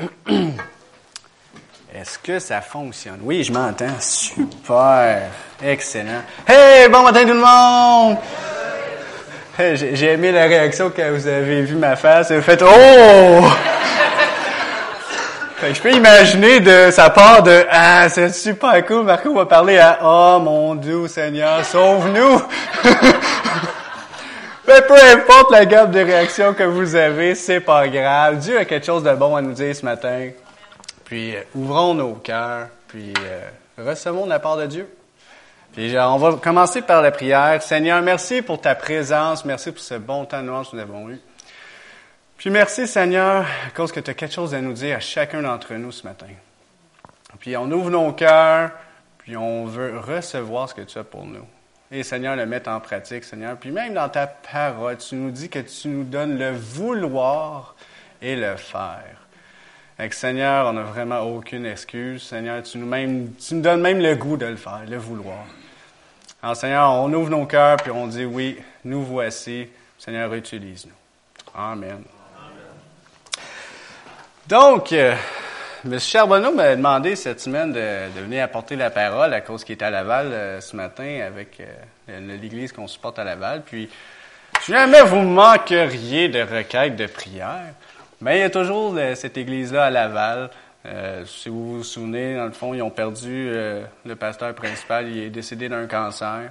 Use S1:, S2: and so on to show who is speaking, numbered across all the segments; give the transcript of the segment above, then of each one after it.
S1: Est-ce que ça fonctionne? Oui, je m'entends. Super. Excellent. Hey, bon matin tout le monde! J'ai aimé la réaction quand vous avez vu ma face. Vous faites Oh! Fait que je peux imaginer de sa part de Ah, c'est super cool. Marco va parler à Oh mon Dieu Seigneur, sauve-nous! Peu importe la gamme de réactions que vous avez, c'est pas grave. Dieu a quelque chose de bon à nous dire ce matin. Puis euh, ouvrons nos cœurs, puis euh, recevons la part de Dieu. Puis euh, on va commencer par la prière. Seigneur, merci pour ta présence, merci pour ce bon temps de noir que nous avons eu. Puis merci Seigneur, à cause que tu as quelque chose à nous dire à chacun d'entre nous ce matin. Puis on ouvre nos cœurs, puis on veut recevoir ce que tu as pour nous. Et Seigneur, le mettre en pratique, Seigneur. Puis même dans ta parole, tu nous dis que tu nous donnes le vouloir et le faire. Avec Seigneur, on n'a vraiment aucune excuse. Seigneur, tu nous, même, tu nous donnes même le goût de le faire, le vouloir. Alors Seigneur, on ouvre nos cœurs puis on dit oui, nous voici. Seigneur, utilise-nous. Amen. Donc, euh, M. Charbonneau m'a demandé cette semaine de, venir apporter la parole à cause qu'il était à Laval euh, ce matin avec euh, l'église qu'on supporte à Laval. Puis, si jamais vous manqueriez de requêtes de prière, mais il y a toujours de, cette église-là à Laval. Euh, si vous vous souvenez, dans le fond, ils ont perdu euh, le pasteur principal. Il est décédé d'un cancer.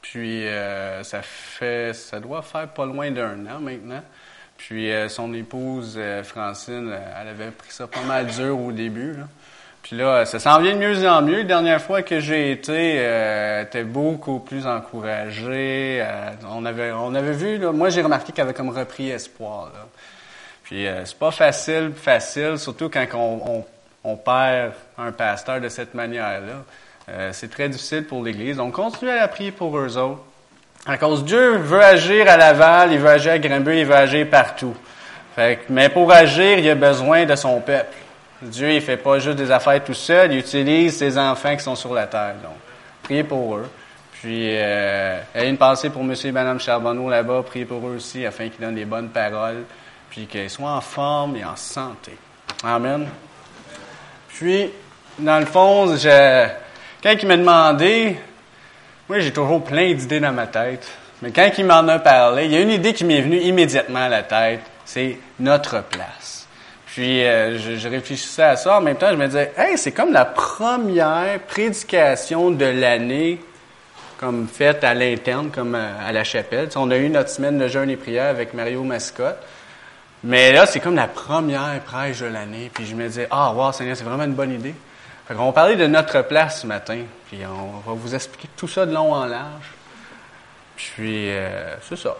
S1: Puis euh, ça fait, ça doit faire pas loin d'un an maintenant. Puis son épouse Francine, elle avait pris ça pas mal dur au début. Là. Puis là, ça s'en vient de mieux en mieux. La dernière fois que j'ai été, euh, était beaucoup plus encouragée. Euh, on avait, on avait vu, là, moi j'ai remarqué qu'elle avait comme repris espoir. Là. Puis euh, c'est pas facile, facile, surtout quand on, on, on, perd un pasteur de cette manière-là. Euh, c'est très difficile pour l'Église. Donc continuez à la prier pour eux autres. À cause Dieu veut agir à Laval, il veut agir à Grimby, il veut agir partout. Mais pour agir, il a besoin de son peuple. Dieu, il fait pas juste des affaires tout seul, il utilise ses enfants qui sont sur la terre. Donc, priez pour eux. Puis, euh, ayez une pensée pour M. et Mme Charbonneau là-bas, priez pour eux aussi, afin qu'ils donnent des bonnes paroles, puis qu'ils soient en forme et en santé. Amen. Puis, dans le fond, quand il m'a demandé, moi, j'ai toujours plein d'idées dans ma tête, mais quand il m'en a parlé, il y a une idée qui m'est venue immédiatement à la tête, c'est notre place. Puis euh, je, réfléchissais à ça. En même temps, je me disais, hey, c'est comme la première prédication de l'année, comme faite à l'interne, comme à, à, la chapelle. on a eu notre semaine de jeûne et prière avec Mario Mascotte. Mais là, c'est comme la première prêche de l'année. Puis je me disais, ah, wow, Seigneur, c'est vraiment une bonne idée. On va parler de notre place ce matin. Puis on va vous expliquer tout ça de long en large. Puis, euh, c'est ça.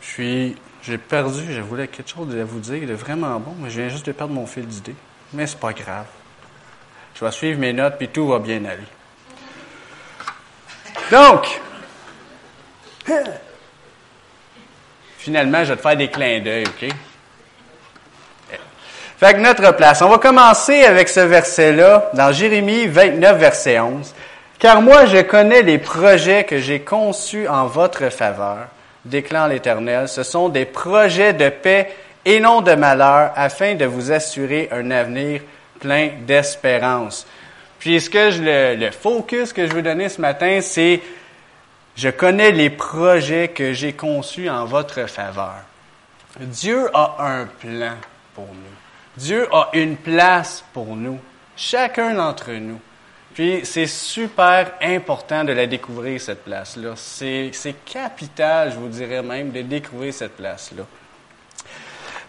S1: Puis, j'ai perdu, je voulais quelque chose à vous dire de vraiment bon, mais je viens juste de perdre mon fil d'idée. Mais c'est pas grave. Je vais suivre mes notes, puis tout va bien aller. Donc, finalement, je vais te faire des clins d'œil, OK? Fait que notre place. On va commencer avec ce verset-là, dans Jérémie 29, verset 11. Car moi, je connais les projets que j'ai conçus en votre faveur déclare l'Éternel, ce sont des projets de paix et non de malheur, afin de vous assurer un avenir plein d'espérance. Puis ce que le, le focus que je veux donner ce matin, c'est je connais les projets que j'ai conçus en votre faveur. Dieu a un plan pour nous. Dieu a une place pour nous, chacun d'entre nous. Puis c'est super important de la découvrir, cette place-là. C'est capital, je vous dirais même, de découvrir cette place-là.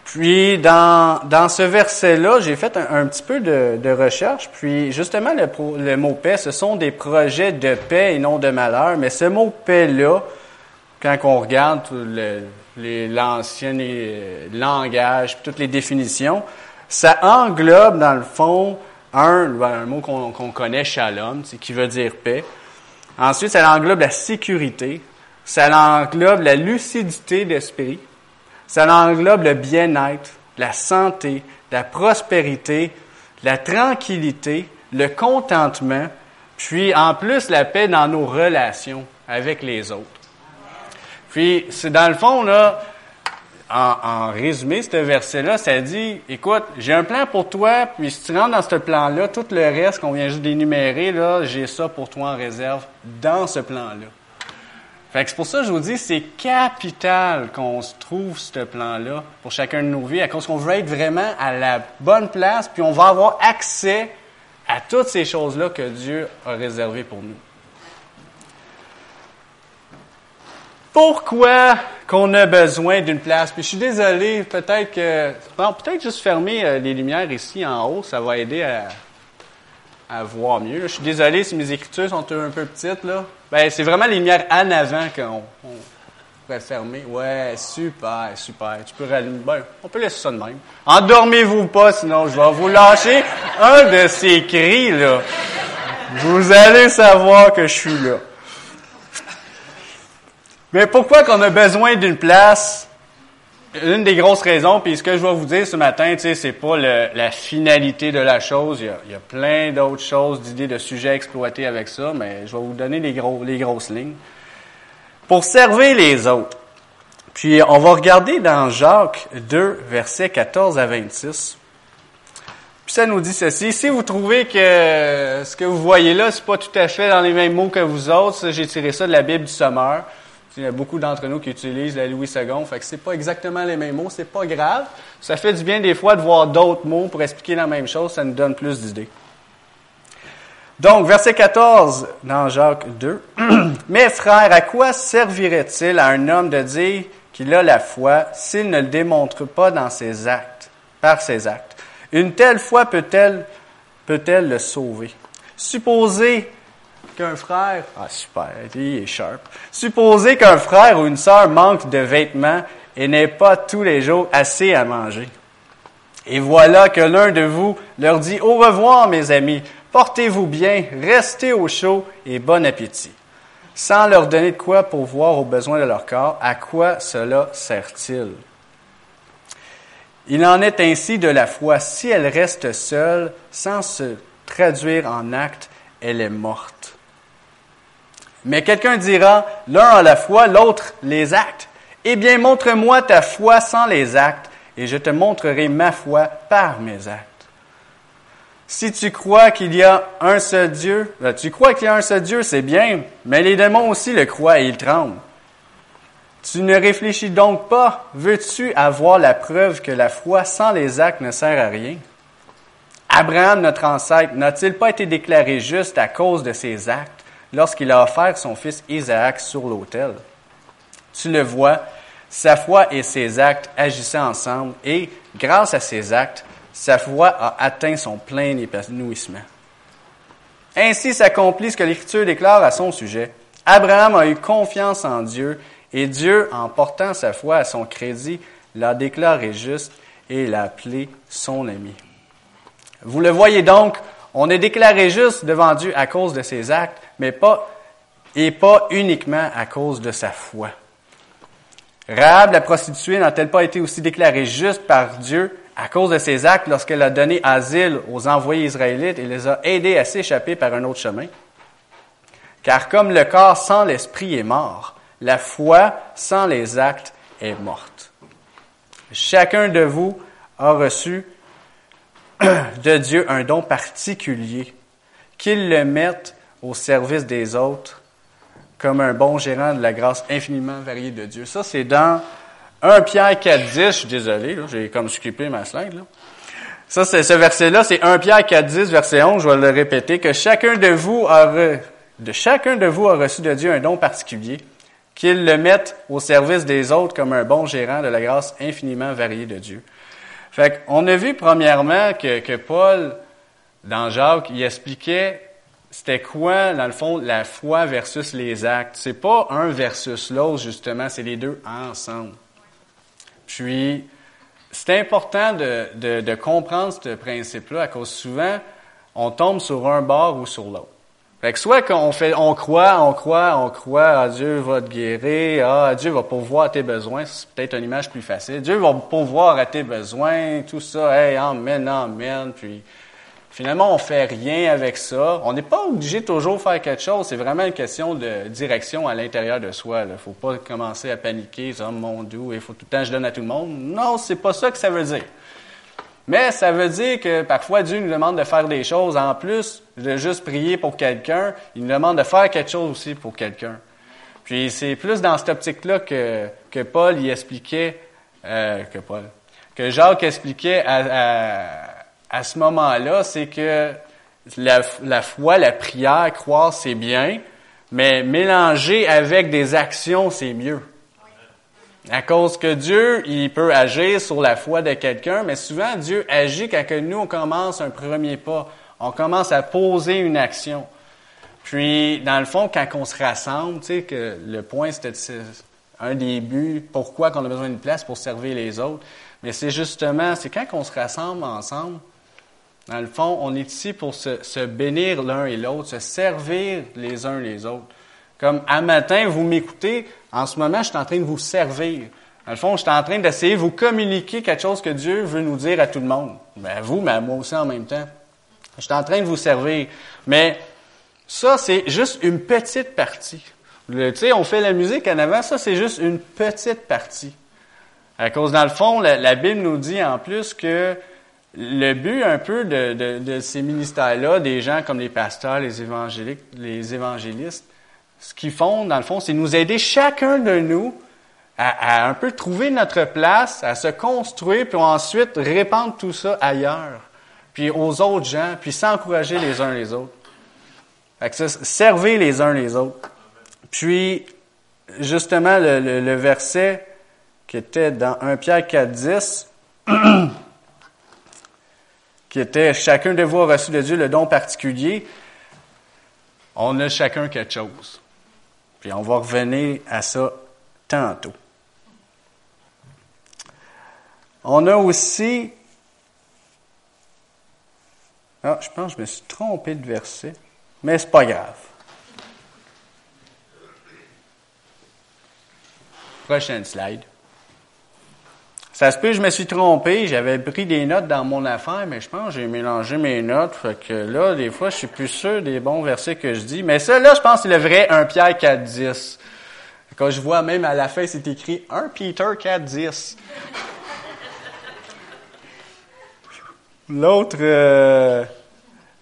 S1: Puis dans, ce verset-là, j'ai fait un, petit peu de, recherche. Puis justement, le, le, mot paix, ce sont des projets de paix et non de malheur. Mais ce mot paix-là, quand on regarde l'ancien langage, toutes les définitions, ça englobe dans le fond un, un mot qu'on qu connaît, shalom, qui veut dire paix. Ensuite, ça englobe la sécurité. Ça englobe la lucidité d'esprit. Ça englobe le bien-être, la santé, la prospérité, la tranquillité, le contentement, puis en plus la paix dans nos relations avec les autres. Puis, c'est dans le fond, là, en, résumé, ce verset-là, ça dit, écoute, j'ai un plan pour toi, puis si tu rentres dans ce plan-là, tout le reste qu'on vient juste d'énumérer, là, j'ai ça pour toi en réserve dans ce plan-là. Fait que c'est pour ça que je vous dis, c'est capital qu'on se trouve ce plan-là pour chacun de nos vies, à cause qu'on veut être vraiment à la bonne place, puis on va avoir accès à toutes ces choses-là que Dieu a réservées pour nous. Pourquoi qu'on a besoin d'une place? Puis je suis désolé, peut-être que... Bon, peut-être juste fermer euh, les lumières ici en haut, ça va aider à, à voir mieux. Je suis désolé si mes écritures sont un peu petites, là. Ben, c'est vraiment les lumières en avant qu'on on pourrait fermer. Ouais, super, super. Tu peux rallumer. Ben, on peut laisser ça de même. Endormez-vous pas, sinon je vais vous lâcher un de ces cris, là. Vous allez savoir que je suis là. Mais pourquoi qu'on a besoin d'une place? Une des grosses raisons, puis ce que je vais vous dire ce matin, tu sais, c'est pas la finalité de la chose. Il y a, plein d'autres choses, d'idées, de sujets exploités avec ça, mais je vais vous donner les, gros, les grosses lignes. Pour servir les autres. Puis on va regarder dans Jacques 2, versets 14 à 26. Puis ça nous dit ceci. Si vous trouvez que ce que vous voyez là, c'est pas tout à fait dans les mêmes mots que vous autres, j'ai tiré ça de la Bible du Sommeur. Il y a beaucoup d'entre nous qui utilisent la Louis II, fait que c'est pas exactement les mêmes mots, c'est pas grave. Ça fait du bien des fois de voir d'autres mots pour expliquer la même chose, ça nous donne plus d'idées. Donc, verset 14 dans Jacques 2. Mes frères, à quoi servirait-il à un homme de dire qu'il a la foi s'il ne le démontre pas dans ses actes, par ses actes? Une telle foi peut-elle, peut-elle le sauver? Supposez qu'un frère, ah super, il est sharp. Supposez qu'un frère ou une sœur manque de vêtements et n'ait pas tous les jours assez à manger. Et voilà que l'un de vous leur dit au revoir mes amis, portez-vous bien, restez au chaud et bon appétit. Sans leur donner de quoi pour voir aux besoins de leur corps, à quoi cela sert-il? Il en est ainsi de la foi. Si elle reste seule, sans se traduire en acte, elle est morte. Mais quelqu'un dira, l'un a la foi, l'autre les actes. Eh bien, montre-moi ta foi sans les actes, et je te montrerai ma foi par mes actes. Si tu crois qu'il y a un seul Dieu, ben, tu crois qu'il y a un seul Dieu, c'est bien, mais les démons aussi le croient et ils tremblent. Tu ne réfléchis donc pas, veux-tu avoir la preuve que la foi sans les actes ne sert à rien? Abraham, notre ancêtre, n'a-t-il pas été déclaré juste à cause de ses actes? Lorsqu'il a offert son fils Isaac sur l'autel. Tu le vois, sa foi et ses actes agissaient ensemble et, grâce à ses actes, sa foi a atteint son plein épanouissement. Ainsi s'accomplit ce que l'Écriture déclare à son sujet. Abraham a eu confiance en Dieu et Dieu, en portant sa foi à son crédit, l'a déclaré juste et l'a appelé son ami. Vous le voyez donc, on est déclaré juste devant Dieu à cause de ses actes, mais pas, et pas uniquement à cause de sa foi. Rahab, la prostituée, n'a-t-elle pas été aussi déclarée juste par Dieu à cause de ses actes lorsqu'elle a donné asile aux envoyés israélites et les a aidés à s'échapper par un autre chemin? Car comme le corps sans l'esprit est mort, la foi sans les actes est morte. Chacun de vous a reçu de Dieu un don particulier, qu'il le mette au service des autres comme un bon gérant de la grâce infiniment variée de Dieu. Ça, c'est dans 1 Pierre 4, 10. Je suis désolé, j'ai comme skippé ma slide. Ça, c'est ce verset-là, c'est 1 Pierre 4, 10, verset 11. Je vais le répéter, que chacun de vous a, chacun de vous a reçu de Dieu un don particulier, qu'il le mette au service des autres comme un bon gérant de la grâce infiniment variée de Dieu. Fait qu'on a vu premièrement que, Paul, dans Jacques, il expliquait c'était quoi, dans le fond, la foi versus les actes. C'est pas un versus l'autre, justement, c'est les deux ensemble. Puis, c'est important de, de, de, comprendre ce principe-là, à cause souvent, on tombe sur un bord ou sur l'autre. Fait que soit qu'on fait, on croit, on croit, on croit, ah, Dieu va te guérir, ah, Dieu va pourvoir tes besoins, c'est peut-être une image plus facile. Dieu va pourvoir à tes besoins, tout ça, hey, amen, amen, puis finalement, on fait rien avec ça. On n'est pas obligé de toujours faire quelque chose. C'est vraiment une question de direction à l'intérieur de soi. Il faut pas commencer à paniquer, oh mon Dieu, il faut tout le temps je donne à tout le monde. Non, c'est pas ça que ça veut dire. Mais ça veut dire que parfois Dieu nous demande de faire des choses en plus de juste prier pour quelqu'un. Il nous demande de faire quelque chose aussi pour quelqu'un. Puis c'est plus dans cette optique-là que, que Paul y expliquait, euh, que Paul, que Jacques expliquait à, à, ce moment-là, c'est que la, la, foi, la prière, croire, c'est bien, mais mélanger avec des actions, c'est mieux. À cause que Dieu, il peut agir sur la foi de quelqu'un, mais souvent Dieu agit quand nous, on commence un premier pas. On commence à poser une action. Puis, dans le fond, quand on se rassemble, tu sais, que le point, c'était un des buts, pourquoi qu'on a besoin d'une place pour servir les autres. Mais c'est justement, c'est quand on se rassemble ensemble, dans le fond, on est ici pour se bénir l'un et l'autre, se servir les uns les autres. Comme à matin, vous m'écoutez, en ce moment, je suis en train de vous servir. Dans le fond, je suis en train d'essayer de vous communiquer quelque chose que Dieu veut nous dire à tout le monde. Ben, à vous, mais à moi aussi en même temps. Je suis en train de vous servir. Mais ça, c'est juste une petite partie. Tu sais, on fait la musique en avant, ça, c'est juste une petite partie. À cause, dans le fond, la, Bible nous dit en plus que le but un peu de, de ces ministères-là, des gens comme les pasteurs, les évangéliques, les évangélistes, ce qu'ils font, dans le fond, c'est nous aider chacun de nous à, un peu trouver notre place, à se construire, puis ensuite répandre tout ça ailleurs, puis aux autres gens, puis s'encourager les uns les autres. Fait que ça, servez les uns les autres. Puis, justement, le, verset qui était dans 1 Pierre 4, 10, qui était chacun de vous a reçu de Dieu le don particulier, on a chacun quelque chose. Puis on va revenir à ça tantôt. On a aussi. Ah, je pense que je me suis trompé de verset, mais c'est pas grave. Prochaine slide. Ça se peut, je me suis trompé, j'avais pris des notes dans mon affaire, mais je pense que j'ai mélangé mes notes. Fait que là, des fois, je suis plus sûr des bons versets que je dis. Mais ça, là, je pense que c'est le vrai 1 Pierre 4, 10. Quand je vois même à la fin, c'est écrit 1 Peter 4, 10. L'autre, euh,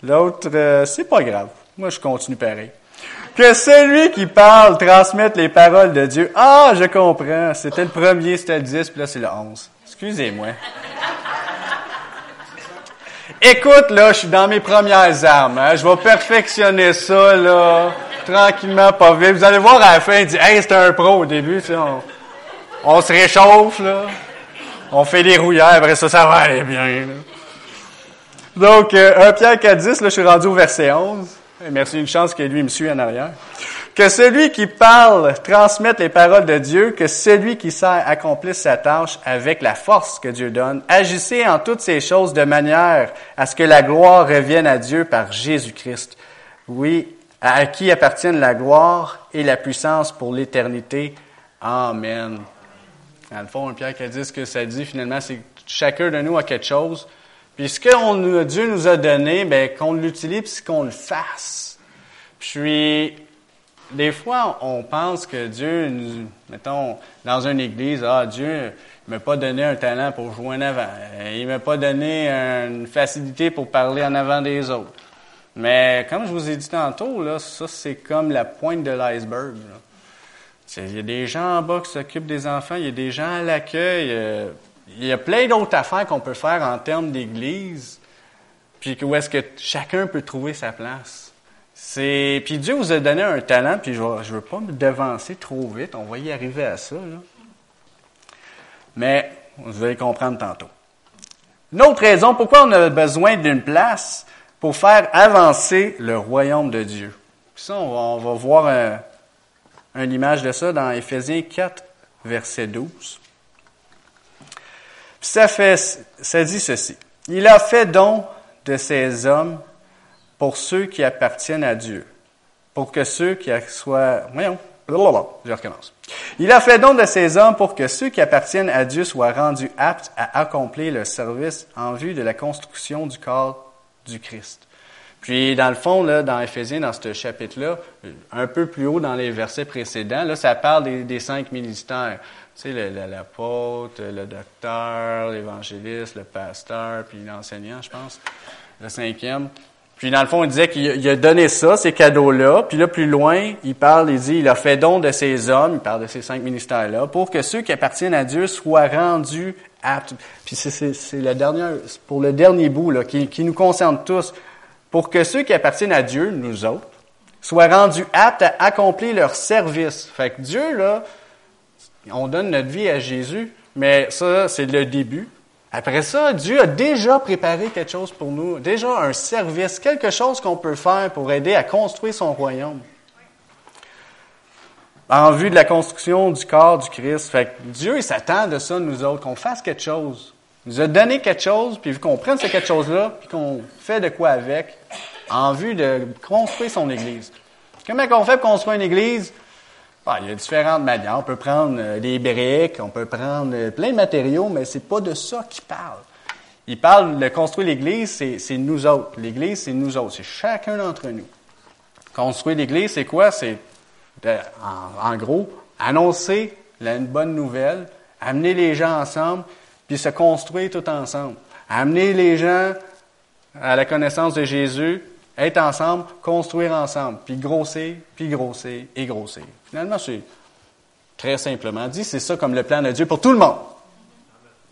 S1: l'autre, euh, c'est pas grave. Moi, je continue pareil. Que celui qui parle transmette les paroles de Dieu. Ah, je comprends. C'était le premier, c'était le 10, puis là, c'est le 11. Excusez-moi. Écoute, là, je suis dans mes premières armes. Hein. Je vais perfectionner ça, là, tranquillement, pas vite. Vous allez voir à la fin, il dit, hey, c'est un pro au début, tu sais, on, se réchauffe, là. On fait des rouillères, après ça, ça va aller bien, Donc, euh, 1 Pierre 4, 10, là, je suis rendu au verset 11. Merci, une chance que lui me suit en arrière. Que celui qui parle transmette les paroles de Dieu, que celui qui sert accomplisse sa tâche avec la force que Dieu donne. Agissez en toutes ces choses de manière à ce que la gloire revienne à Dieu par Jésus-Christ. Oui, à qui appartiennent la gloire et la puissance pour l'éternité. Amen. Dans le fond, Pierre qui dit ce que ça dit finalement, c'est chacun de nous a quelque chose puis ce que Dieu nous a donné, ben, qu'on l'utilise et qu'on le fasse. Puis, des fois, on pense que Dieu, nous, mettons, dans une église, ah, Dieu ne m'a pas donné un talent pour jouer en avant. Il m'a pas donné une facilité pour parler en avant des autres. Mais comme je vous ai dit tantôt, là, ça, c'est comme la pointe de l'iceberg. Il y a des gens en bas qui s'occupent des enfants, il y a des gens à l'accueil. Euh, il y a plein d'autres affaires qu'on peut faire en termes d'église, puis où est-ce que chacun peut trouver sa place. C'est puis Dieu vous a donné un talent, puis je ne veux pas me devancer trop vite, on va y arriver à ça. Mais vous allez comprendre tantôt. Une autre raison pourquoi on a besoin d'une place pour faire avancer le royaume de Dieu. ça, on va, voir une image de ça dans Éphésiens 4, verset 12 ça fait, ça dit ceci. Il a fait don de ces hommes pour ceux qui appartiennent à Dieu, pour que ceux qui soient, voyons, je recommence. Il a fait don de ces hommes pour que ceux qui appartiennent à Dieu soient rendus aptes à accomplir le service en vue de la construction du corps du Christ. Puis, dans le fond, là, dans Éphésiens, dans ce chapitre-là, un peu plus haut dans les versets précédents, là, ça parle des, cinq ministères. Sais, l'apôtre, le, le, docteur, l'évangéliste, le pasteur, puis l'enseignant, je pense, le cinquième. Puis dans le fond, il disait qu'il a donné ça, ces cadeaux-là. Puis là, plus loin, il parle, il dit, il a fait don de ces hommes, il parle de ces cinq ministères-là, pour que ceux qui appartiennent à Dieu soient rendus aptes. Puis c'est le dernier, pour le dernier bout, là, qui, qui nous concerne tous. Pour que ceux qui appartiennent à Dieu, nous autres, soient rendus aptes à accomplir leur service. Fait que Dieu, là, on donne notre vie à Jésus, mais ça, c'est le début. Après ça, Dieu a déjà préparé quelque chose pour nous, déjà un service, quelque chose qu'on peut faire pour aider à construire son royaume. En vue de la construction du corps du Christ. Fait que Dieu, s'attend de ça, nous autres, qu'on fasse quelque chose. Il nous a donné quelque chose, puis qu'on prenne ce quelque chose-là, puis qu'on fait de quoi avec, en vue de construire son Église. Comment on fait pour construire une Église? Ah, il y a différentes manières. On peut prendre euh, des briques, on peut prendre euh, plein de matériaux, mais c'est pas de ça qu'il parle. Il parle de construire l'Église, c'est nous autres. L'Église, c'est nous autres. C'est chacun d'entre nous. Construire l'Église, c'est quoi? C'est, en, gros, annoncer une bonne nouvelle, amener les gens ensemble, puis se construire tout ensemble. Amener les gens à la connaissance de Jésus, être ensemble, construire ensemble, puis grossir, puis grossir et grossir. Finalement, c'est très simplement dit, c'est ça comme le plan de Dieu pour tout le monde.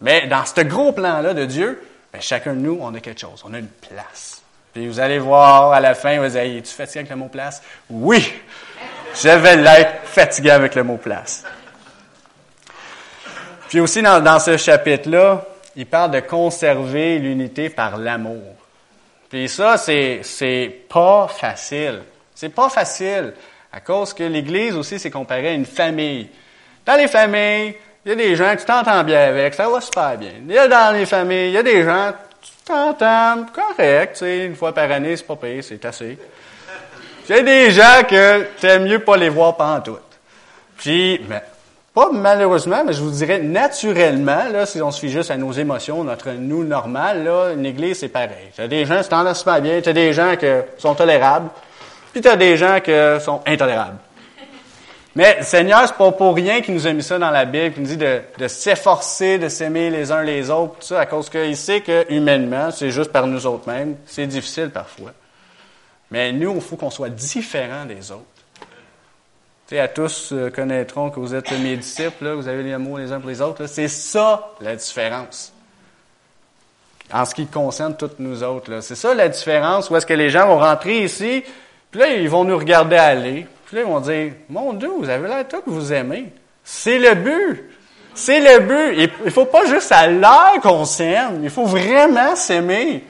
S1: Mais dans ce gros plan-là de Dieu, ben, chacun de nous, on a quelque chose, on a une place. Puis vous allez voir à la fin, vous allez, es-tu fatigué avec le mot place? Oui! Je vais l'être fatigué avec le mot place. Puis aussi, dans, dans ce chapitre-là, il parle de conserver l'unité par l'amour. Puis ça, c'est, c'est pas facile. C'est pas facile. À cause que l'Église aussi, c'est comparé à une famille. Dans les familles, il y a des gens que tu t'entends bien avec, ça va super bien. Il y a dans les familles, il y a des gens, tu t'entends correct, tu sais, une fois par année, c'est pas payé, c'est assez. Il y a des gens que tu aimes mieux pas les voir tout. Puis, mais, pas malheureusement, mais je vous dirais naturellement, là, si on se fie juste à nos émotions, notre nous normal, là, une église, c'est pareil. Tu as des gens qui t'entendent super bien, tu as des gens qui sont tolérables, puis tu as des gens qui sont intolérables. Mais le Seigneur, c'est pas pour rien qu'il nous a mis ça dans la Bible, qu'il nous dit de, s'efforcer, de s'aimer les uns les autres, tout ça, à cause qu'il sait que humainement, c'est juste par nous autres mêmes, c'est difficile parfois. Mais nous, il faut qu'on soit différents des autres. Tu à tous euh, connaîtront que vous êtes mes disciples, vous avez les les uns pour les autres. C'est ça la différence. En ce qui concerne toutes nous autres. C'est ça la différence où est-ce que les gens vont rentrer ici, puis là, ils vont nous regarder aller. Puis là, ils vont dire, mon Dieu, vous avez l'air tout que vous aimez. C'est le but. C'est le but. Il ne faut pas juste à l'air qu'on s'aime. Il faut vraiment s'aimer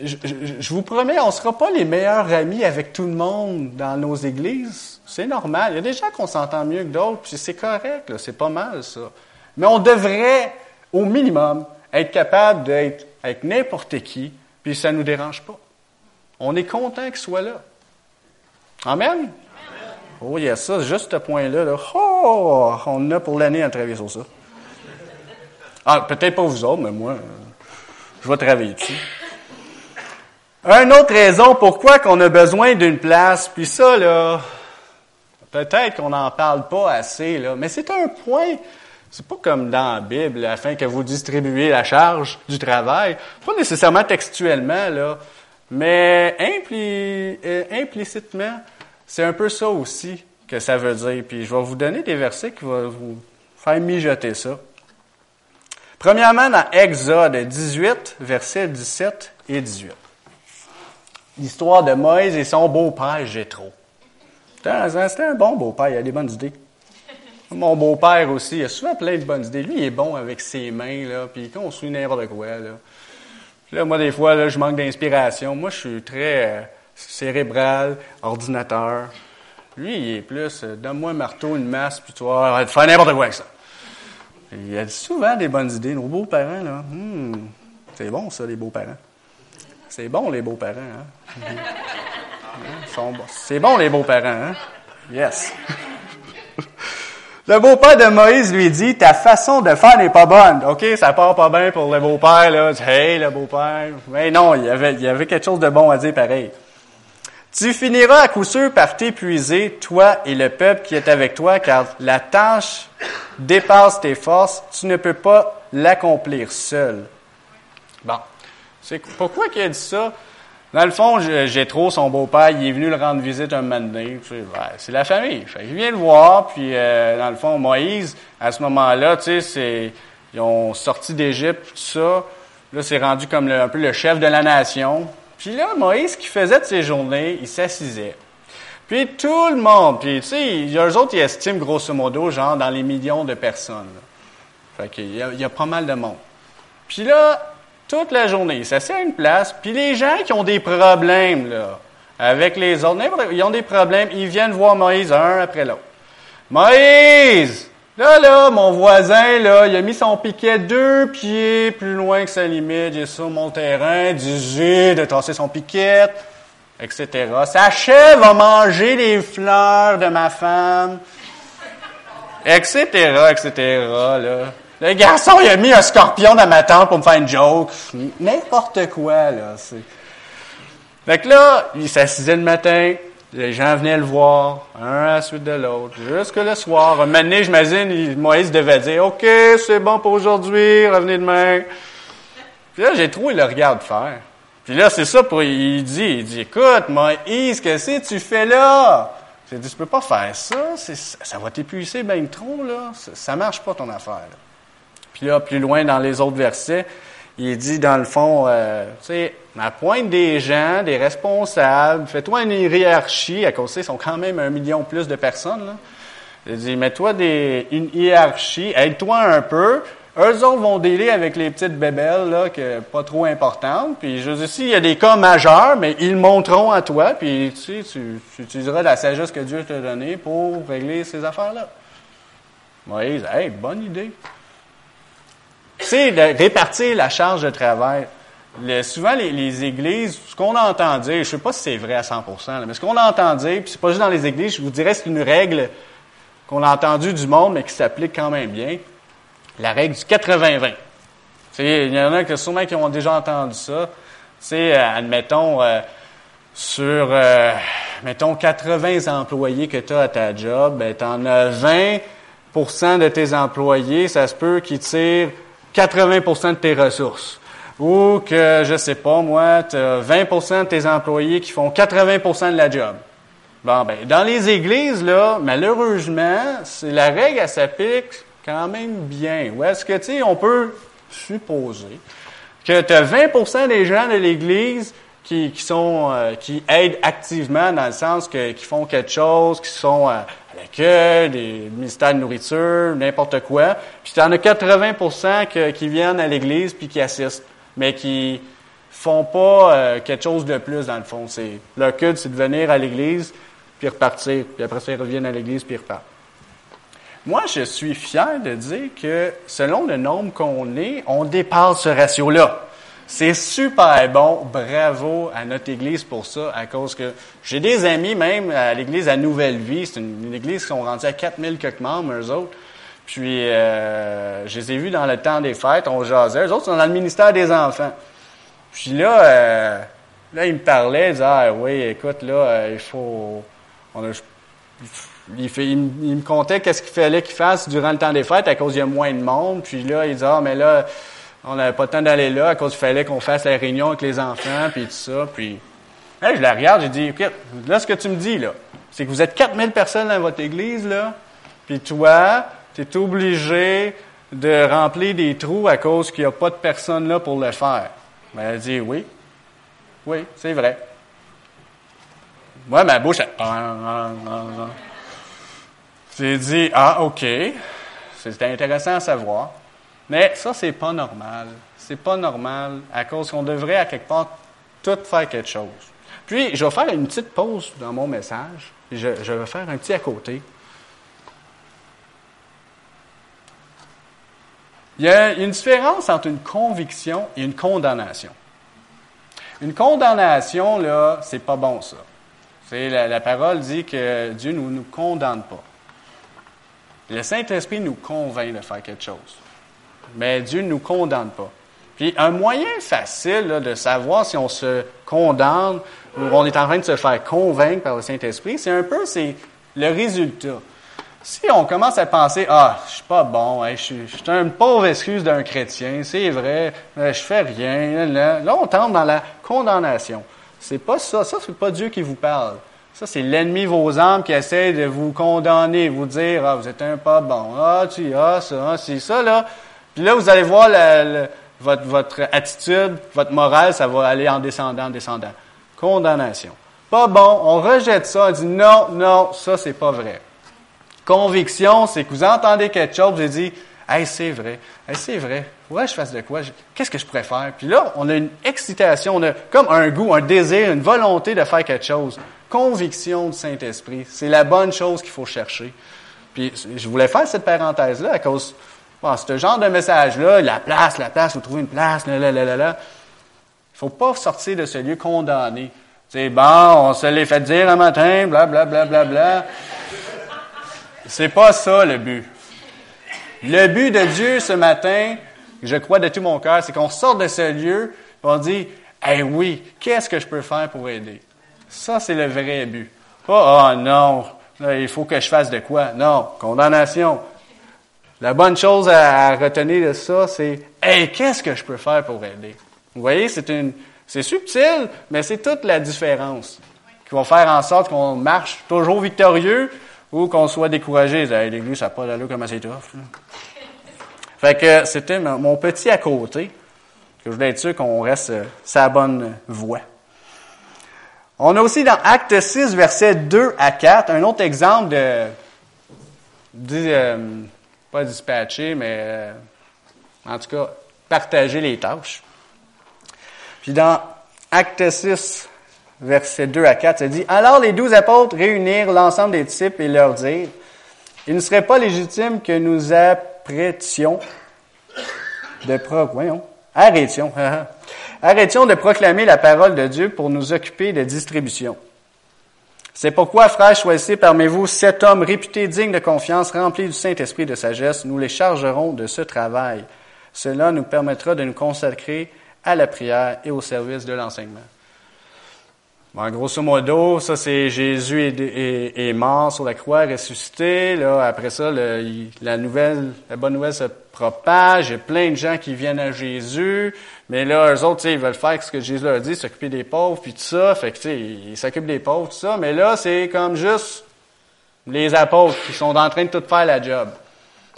S1: je, vous promets, on ne sera pas les meilleurs amis avec tout le monde dans nos églises. C'est normal. Il y a des gens qu'on s'entend mieux que d'autres, puis c'est correct, c'est pas mal ça. Mais on devrait, au minimum, être capable d'être avec n'importe qui, puis ça ne nous dérange pas. On est content qu'il soit là. Amen? Oh, il y a ça, juste ce point-là. Là. Oh, on a pour l'année à travailler sur ça. Ah, peut-être pas vous autres, mais moi, je vais travailler dessus. Une autre raison pourquoi qu'on a besoin d'une place, puis ça, là, peut-être qu'on n'en parle pas assez, là, mais c'est un point. C'est pas comme dans la Bible, afin que vous distribuiez la charge du travail. Pas nécessairement textuellement, là, mais euh, implicitement, c'est un peu ça aussi que ça veut dire. Puis je vais vous donner des versets qui vont vous faire mijoter ça. Premièrement, dans Exode 18, versets 17 et 18 l'histoire de Moïse et son beau-père Jétro. C'était un bon beau-père, il a des bonnes idées. Mon beau-père aussi, il a souvent plein de bonnes idées. Lui, il est bon avec ses mains, là, puis il construit n'importe quoi. Là. Là, moi, des fois, là, je manque d'inspiration. Moi, je suis très euh, cérébral, ordinateur. Lui, il est plus, euh, donne-moi un marteau, une masse, puis tu vas faire n'importe quoi avec ça. Il a souvent des bonnes idées. Nos beaux-parents, là, hmm, c'est bon, ça, les beaux-parents. C'est bon, les beaux-parents. Hein? C'est bon, les beaux-parents. Hein? Yes. Le beau-père de Moïse lui dit, ta façon de faire n'est pas bonne. OK, ça part pas bien pour le beau-père, là. Hey, le beau-père. Mais non, il y avait, il y avait quelque chose de bon à dire pareil. Tu finiras à coup sûr par t'épuiser, toi et le peuple qui est avec toi, car la tâche dépasse tes forces. Tu ne peux pas l'accomplir seul. Bon. Pourquoi qu'il a dit ça? Dans le fond, j'ai trop son beau-père, il est venu le rendre visite un moment donné. c'est la famille. Il vient le voir, puis euh, dans le fond, Moïse, à ce moment-là, tu sais, ils ont sorti d'Égypte, tout ça. Là, c'est rendu comme un peu le chef de la nation. Puis là, Moïse, qui faisait de ses journées, il s'assisait. Puis tout le monde, puis tu sais, eux autres, ils estiment grosso modo, genre, dans les millions de personnes. Fait qu'il il y a pas mal de monde. Puis là, toute la journée. Il s'assied à une place, puis les gens qui ont des problèmes, là, avec les autres, ils ont des problèmes, ils viennent voir Moïse un après l'autre. Moïse! Là, là, mon voisin, là, il a mis son piquet deux pieds plus loin que sa limite. J'ai sur mon terrain, dit de tasser son piquet, etc. Sa chèvre va manger les fleurs de ma femme, etc., etc., là. Le garçon, il a mis un scorpion dans ma tente pour me faire une joke. N'importe quoi, là. Fait que là, il s'assisait le matin, les gens venaient le voir, un à la suite de l'autre, jusque le soir. Un moment donné, j'imagine, Moïse devait dire, OK, c'est bon pour aujourd'hui, revenez demain. Puis là, j'ai trouvé le regarde faire. Puis là, c'est ça pour, il dit, il dit, écoute, Moïse, qu'est-ce que tu fais là? J'ai dit, tu peux pas faire ça, ça va t'épuiser bien trop, là. Ça, ça marche pas ton affaire, là. Là, plus loin dans les autres versets, il dit dans le fond, euh, tu sais, pointe des gens, des responsables, fais-toi une hiérarchie, à cause ils sont quand même un million plus de personnes. Il dit, mets-toi une hiérarchie, aide-toi un peu. Eux autres vont délai avec les petites bébelles, là, que pas trop importantes. Puis je dis, s'il y a des cas majeurs, mais ils montreront à toi, puis tu sais, tu, tu utiliseras la sagesse que Dieu t'a donnée pour régler ces affaires-là. Moïse, hey, bonne idée c'est répartir la charge de travail. souvent, les, églises, ce qu'on entend dire, je ne sais pas si c'est vrai à 100% mais ce qu'on entend dire, puis c'est pas juste dans les églises, je vous dirais c'est une règle qu'on a entendue du monde, mais qui s'applique quand même bien. La règle du 80-20. Il y en a qui sûrement qui ont déjà entendu ça. C'est, euh, admettons, euh, sur, euh, mettons, 80 employés que tu as à ta job, ben, tu en as 20% de tes employés, ça se peut qu'ils tirent 80% de tes ressources. Ou que, je sais pas, moi, tu as 20% de tes employés qui font 80% de la job. Bon, ben, dans les églises, là, malheureusement, c'est la règle, elle s'applique quand même bien. Ou est-ce que, tu sais, on peut supposer que tu as 20% des gens de l'Église qui, qui sont euh, qui aident activement dans le sens que qui font quelque chose, qui sont euh, à l'accueil, des ministères de nourriture, n'importe quoi. Puis en as 80% qui viennent à l'église puis qui assistent, mais qui font pas euh, quelque chose de plus dans le fond. C'est leur culte, c'est de venir à l'église puis repartir, puis après ça ils reviennent à l'église puis repartent. Moi, je suis fier de dire que selon le nombre qu'on est, on dépasse ce ratio-là. C'est super bon. Bravo à notre Église pour ça, à cause que j'ai des amis même à l'Église à Nouvelle Vie. C'est une, Église qui sont rendus à 4000 quelques membres, eux autres. Puis, euh, je les ai vus dans le temps des fêtes, on jasait. Eux autres sont dans le ministère des enfants. Puis là, euh, là, ils me parlaient, ils disaient, ah oui, écoute, là, euh, il faut... On a, il, fait, il, me comptait qu'est-ce qu'il fallait qu'il fasse durant le temps des fêtes à cause qu'il y a moins de monde. Puis là, il disait, ah, mais là, on n'avait pas le temps d'aller là à cause qu'il fallait qu'on fasse la réunion avec les enfants, puis tout ça. Puis, je la regarde, j'ai dit, écoute, là, ce que tu me dis, là, c'est que vous êtes 4000 personnes dans votre église, là, puis toi, tu es obligé de remplir des trous à cause qu'il n'y a pas de personnes là pour le faire. Ben, elle dit, oui. Oui, c'est vrai. Moi, ma bouche, elle... J'ai dit, ah, OK. C'était intéressant à savoir. Mais ça, c'est pas normal. C'est pas normal à cause qu'on devrait, à quelque part, tout faire quelque chose. Puis, je vais faire une petite pause dans mon message. Je, vais faire un petit à côté. Il y a une différence entre une conviction et une condamnation. Une condamnation, là, c'est pas bon, ça. La, la, parole dit que Dieu ne nous, nous condamne pas. Le Saint-Esprit nous convainc de faire quelque chose. Mais Dieu ne nous condamne pas. Puis un moyen facile de savoir si on se condamne ou on est en train de se faire convaincre par le Saint-Esprit, c'est un peu c'est le résultat. Si on commence à penser ah je suis pas bon, je, suis, je une pauvre excuse d'un chrétien, c'est vrai, je fais rien, là, là on tombe dans la condamnation. C'est pas ça, ça c'est pas Dieu qui vous parle. Ça, c'est l'ennemi vos âmes qui essaie de vous condamner, vous dire, ah, vous êtes un pas bon, ah, tu, ah, ça, c'est ça, là. Puis là, vous allez voir votre, votre attitude, votre morale, ça va aller en descendant, en descendant. Condamnation. Pas bon, on rejette ça, on dit non, non, ça, c'est pas vrai. Conviction, c'est que vous entendez quelque chose, vous avez dit, hey, c'est vrai, hey, c'est vrai, ouais, je fasse de quoi, qu'est-ce que je pourrais faire? Puis là, on a une excitation, on a comme un goût, un désir, une volonté de faire quelque chose conviction du Saint-Esprit. C'est la bonne chose qu'il faut chercher. Puis je voulais faire cette parenthèse-là à cause, bon, ce genre de message-là, la place, la place, vous trouvez une place, là, là, là, là, là. Il faut pas sortir de ce lieu condamné. C'est bon, on se l'est fait dire un matin, bla, bla, bla, bla, bla. C'est pas ça le but. Le but de Dieu ce matin, je crois de tout mon cœur, c'est qu'on sorte de ce lieu et on dit, eh oui, qu'est-ce que je peux faire pour aider? Ça, c'est le vrai but. Pas, oh non, il faut que je fasse de quoi. Non, condamnation. La bonne chose à, retenir de ça, c'est, hey, qu'est-ce que je peux faire pour aider? Vous voyez, c'est une, c'est subtil, mais c'est toute la différence qui va faire en sorte qu'on marche toujours victorieux ou qu'on soit découragé. Hey, L'Église, ça n'a pas d'allure comme c'est tough. Fait que c'était mon petit à côté, que je voulais être sûr qu'on reste euh, sa bonne voie. On a aussi dans Acte 6, versets 2 à 4, un autre exemple de, euh, pas dispatcher, mais euh, en tout cas, partager les tâches. Puis dans Acte 6, versets 2 à 4, ça dit, Alors les douze apôtres réunirent l'ensemble des disciples et leur dirent, il ne serait pas légitime que nous apprêtions de pro... Voyons, de proclamer la parole de Dieu pour nous occuper de distribution. C'est pourquoi, frères, choisissez parmi vous sept hommes réputés dignes de confiance, remplis du Saint-Esprit de sagesse. Nous les chargerons de ce travail. Cela nous permettra de nous consacrer à la prière et au service de l'enseignement. Bon, grosso modo, ça c'est Jésus est, mort sur la croix, ressuscité. Là, après ça, la nouvelle, la bonne nouvelle se propage. Il y a plein de gens qui viennent à Jésus, mais là, eux autres, ils veulent faire ce que Jésus leur dit, s'occuper des pauvres, puis tout ça. Fait que, ils s'occupent des pauvres, tout ça. Mais là, c'est comme juste les apôtres qui sont en train de tout faire la job.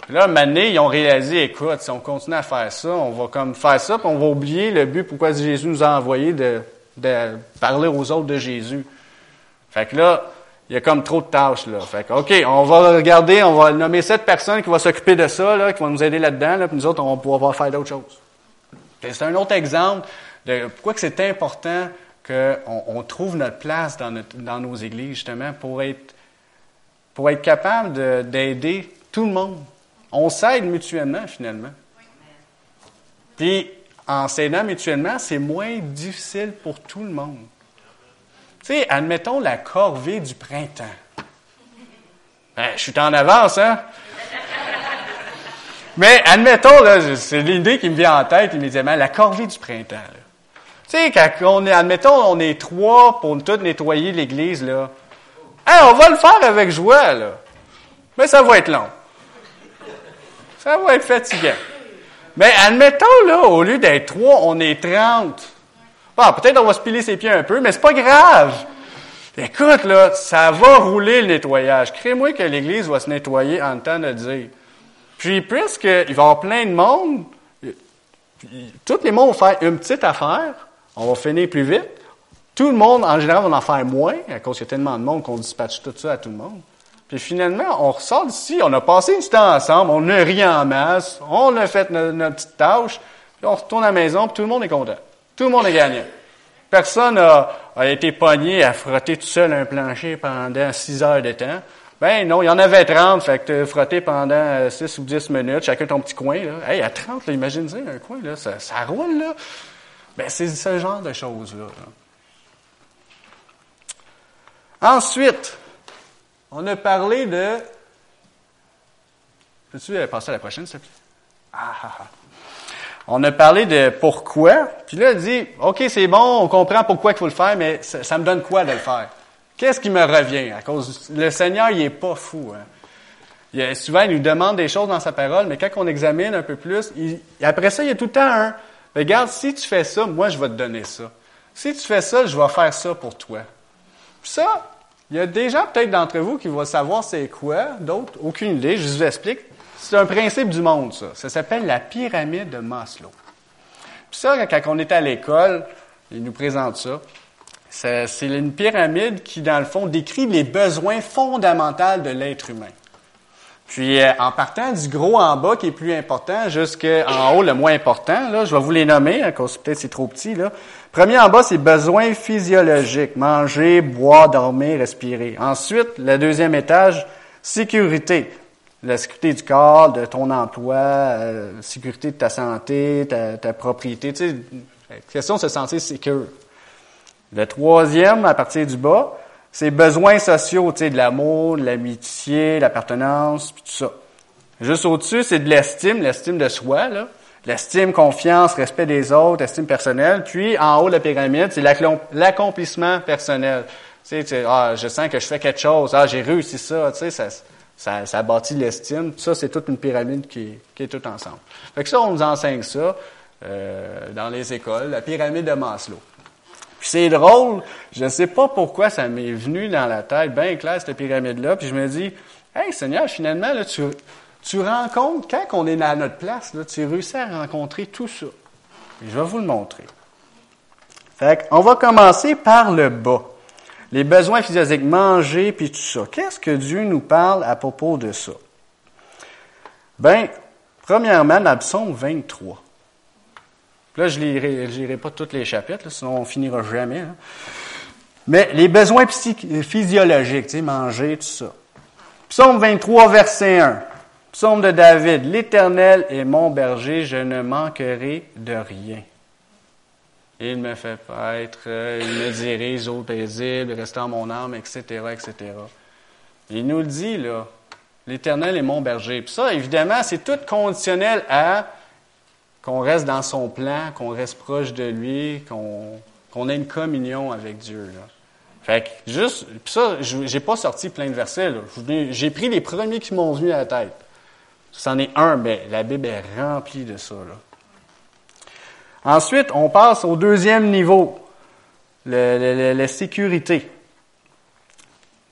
S1: Puis là, maintenant, ils ont réalisé, écoute, si on continue à faire ça, on va comme faire ça, puis on va oublier le but pourquoi Jésus nous a envoyé de de parler aux autres de Jésus. Fait que là, il y a comme trop de tâches, là. Fait que, OK, on va regarder, on va nommer cette personne qui va s'occuper de ça, là, qui va nous aider là-dedans, là, puis nous autres, on va pouvoir faire d'autres choses. C'est un autre exemple de pourquoi que c'est important qu'on on trouve notre place dans, notre, dans nos églises, justement, pour être, pour être capable d'aider tout le monde. On s'aide mutuellement, finalement. Puis, en mutuellement, c'est moins difficile pour tout le monde. Tu sais, admettons la corvée du printemps. Ben, je suis en avance, hein? Mais admettons, là, c'est l'idée qui me vient en tête immédiatement, la corvée du printemps. Tu sais, quand on est, admettons, on est trois pour tout nettoyer l'église, là. Hein, on va le faire avec joie, là. Mais ça va être long. Ça va être fatigant. Mais admettons, là, au lieu d'être trois, on est trente. Bon, peut-être on va se piler ses pieds un peu, mais c'est pas grave. Écoute, là, ça va rouler le nettoyage. Crée-moi que l'Église va se nettoyer en temps de dire. Puis, puisqu'il va y avoir plein de monde, tous les mondes vont faire une petite affaire, on va finir plus vite. Tout le monde, en général, va en faire moins, à cause qu'il y a tellement de monde qu'on dispatche tout ça à tout le monde. Puis finalement, on ressort d'ici, on a passé du temps ensemble, on a ri en masse, on a fait notre, petite tâche, puis on retourne à la maison, puis tout le monde est content. Tout le monde est gagnant. Personne a, été pogné à frotter tout seul un plancher pendant six heures de temps. Ben non, il y en avait 30, fait que tu frotté pendant 6 ou 10 minutes, chacun ton petit coin. Là. Hey, à 30, imagine ça, un coin, là, ça, ça roule. Là. Ben, c'est ce genre de choses-là. Ensuite, on a parlé de Peux-tu euh, passer à la prochaine, s'il te plaît? Ah, ah, ah. On a parlé de pourquoi, puis là, il dit, OK, c'est bon, on comprend pourquoi il faut le faire, mais ça, me donne quoi de le faire? Qu'est-ce qui me revient? À cause, le Seigneur, il est pas fou. Hein? Il, souvent, il nous demande des choses dans sa parole, mais quand on examine un peu plus, après ça, il y a tout le temps un, regarde, si tu fais ça, moi, je vais te donner ça. Si tu fais ça, je vais faire ça pour toi. Ça, il y a déjà peut-être d'entre vous qui vont savoir c'est quoi, d'autres, aucune idée, je vous explique. C'est un principe du monde, ça. Ça s'appelle la pyramide de Maslow. Puis ça, quand on était à l'école, il nous présente ça. C'est une pyramide qui, dans le fond, décrit les besoins fondamentaux de l'être humain. Puis, euh, en partant du gros en bas, qui est plus important, jusqu'en haut, le moins important, là, je vais vous les nommer, cause peut-être c'est trop petit, là. Premier en bas, c'est besoins physiologiques. Manger, boire, dormir, respirer. Ensuite, le deuxième étage, sécurité. La sécurité du corps, de ton emploi, euh, sécurité de ta santé, ta, propriété. Tu sais, question de se sentir sécure. Le troisième, à partir du bas, c'est besoins sociaux, tu sais, de l'amour, de l'amitié, l'appartenance, puis tout ça. Juste au-dessus, c'est de l'estime, l'estime de soi, là. L'estime, confiance, respect des autres, estime personnelle. Puis, en haut de la pyramide, c'est l'accomplissement personnel. Tu sais, ah, je sens que je fais quelque chose. Ah, j'ai réussi ça. Tu sais, ça, ça, ça bâtit l'estime. Ça, c'est toute une pyramide qui, qui est tout ensemble. Fait que ça, on nous enseigne ça euh, dans les écoles, la pyramide de Maslow. Puis c'est drôle, je ne sais pas pourquoi ça m'est venu dans la tête, bien clair, cette pyramide-là. Puis je me dis, hey Seigneur, finalement, là, tu, tu rencontres, quand on est à notre place, là, tu réussis à rencontrer tout ça. je vais vous le montrer. Fait on va commencer par le bas. Les besoins physiologiques, manger, puis tout ça. Qu'est-ce que Dieu nous parle à propos de ça? Ben, premièrement, dans psaume 23. Là, je ne lirai pas tous les chapitres, sinon on finira jamais. Hein. Mais les besoins physiologiques, tu sais, manger, tout ça. Psaume 23, verset 1. Psaume de David, L'Éternel est mon berger, je ne manquerai de rien. Il me fait paître, il me dirige au paisible, restant mon âme, etc., etc. Il nous le dit, là, l'Éternel est mon berger. Puis ça, évidemment, c'est tout conditionnel à qu'on reste dans son plan, qu'on reste proche de lui, qu'on ait une communion avec Dieu. Là. Fait que juste, puis ça, j'ai pas sorti plein de versets. J'ai pris les premiers qui m'ont venu à la tête. C'en est un, mais la Bible est remplie de ça. Là. Ensuite, on passe au deuxième niveau, la sécurité.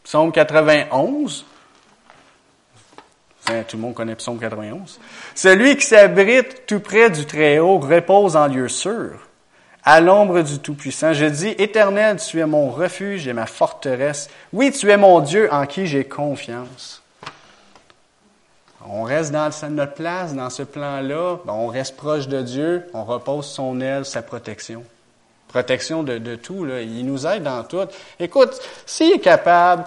S1: Psaume 91. Tout le monde connaît Psaume 91. Celui qui s'abrite tout près du Très-Haut repose en lieu sûr, à l'ombre du Tout-Puissant. Je dis, Éternel, tu es mon refuge et ma forteresse. Oui, tu es mon Dieu en qui j'ai confiance. On reste dans notre place, dans ce plan-là, ben, on reste proche de Dieu, on repose son aile, sa protection. Protection de, de tout, là. il nous aide dans tout. Écoute, s'il est capable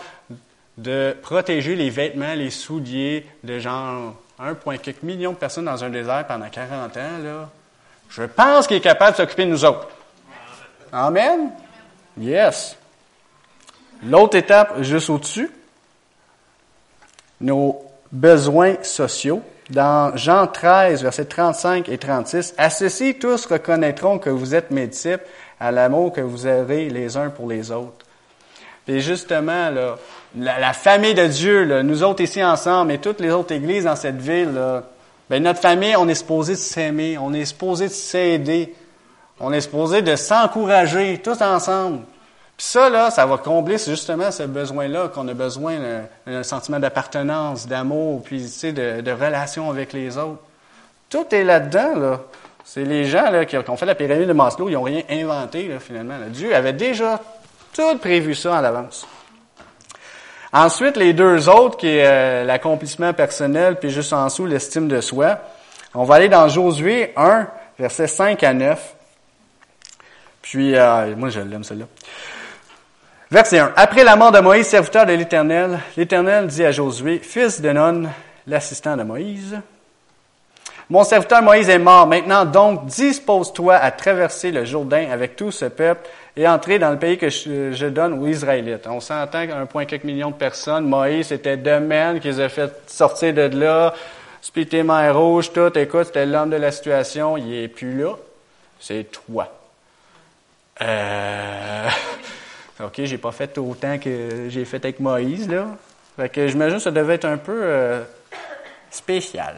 S1: de protéger les vêtements, les souliers de genre 1,4 million de personnes dans un désert pendant 40 ans, là, je pense qu'il est capable de s'occuper de nous autres. Amen? Yes. L'autre étape, juste au-dessus, nos besoins sociaux. Dans Jean 13, versets 35 et 36, à ceci tous reconnaîtront que vous êtes mes disciples à l'amour que vous avez les uns pour les autres. Et justement, là, la, famille de Dieu, nous autres ici ensemble et toutes les autres églises dans cette ville, là, ben notre famille, on est supposé de s'aimer, on est supposé de s'aider, on est supposé de s'encourager tous ensemble. Puis ça, là, ça va combler justement ce besoin-là qu'on a besoin d'un sentiment d'appartenance, d'amour, puis tu sais, de, de relation avec les autres. Tout est là-dedans, là. C'est les gens là, qui, ont fait la pyramide de Maslow, ils n'ont rien inventé, là, finalement. Dieu avait déjà tout prévu ça en avance. Ensuite, les deux autres, qui est euh, l'accomplissement personnel, puis juste en dessous, l'estime de soi. On va aller dans Josué 1, versets 5 à 9. Puis, euh, moi, je l'aime, celle-là. Verset 1. Après la mort de Moïse, serviteur de l'Éternel, l'Éternel dit à Josué, fils de Non, l'assistant de Moïse, Mon serviteur Moïse est mort. Maintenant donc, dispose-toi à traverser le Jourdain avec tout ce peuple et entrer dans le pays que je, donne aux Israélites. On s'entend qu'un point quelques millions de personnes, Moïse, c'était deux qu'ils ont fait sortir de là. puis tes mains rouges, tout, écoute, c'était l'homme de la situation, il est plus là. C'est toi. Euh, OK, j'ai pas fait autant que j'ai fait avec Moïse, là. Fait que j'imagine que ça devait être un peu euh, spécial.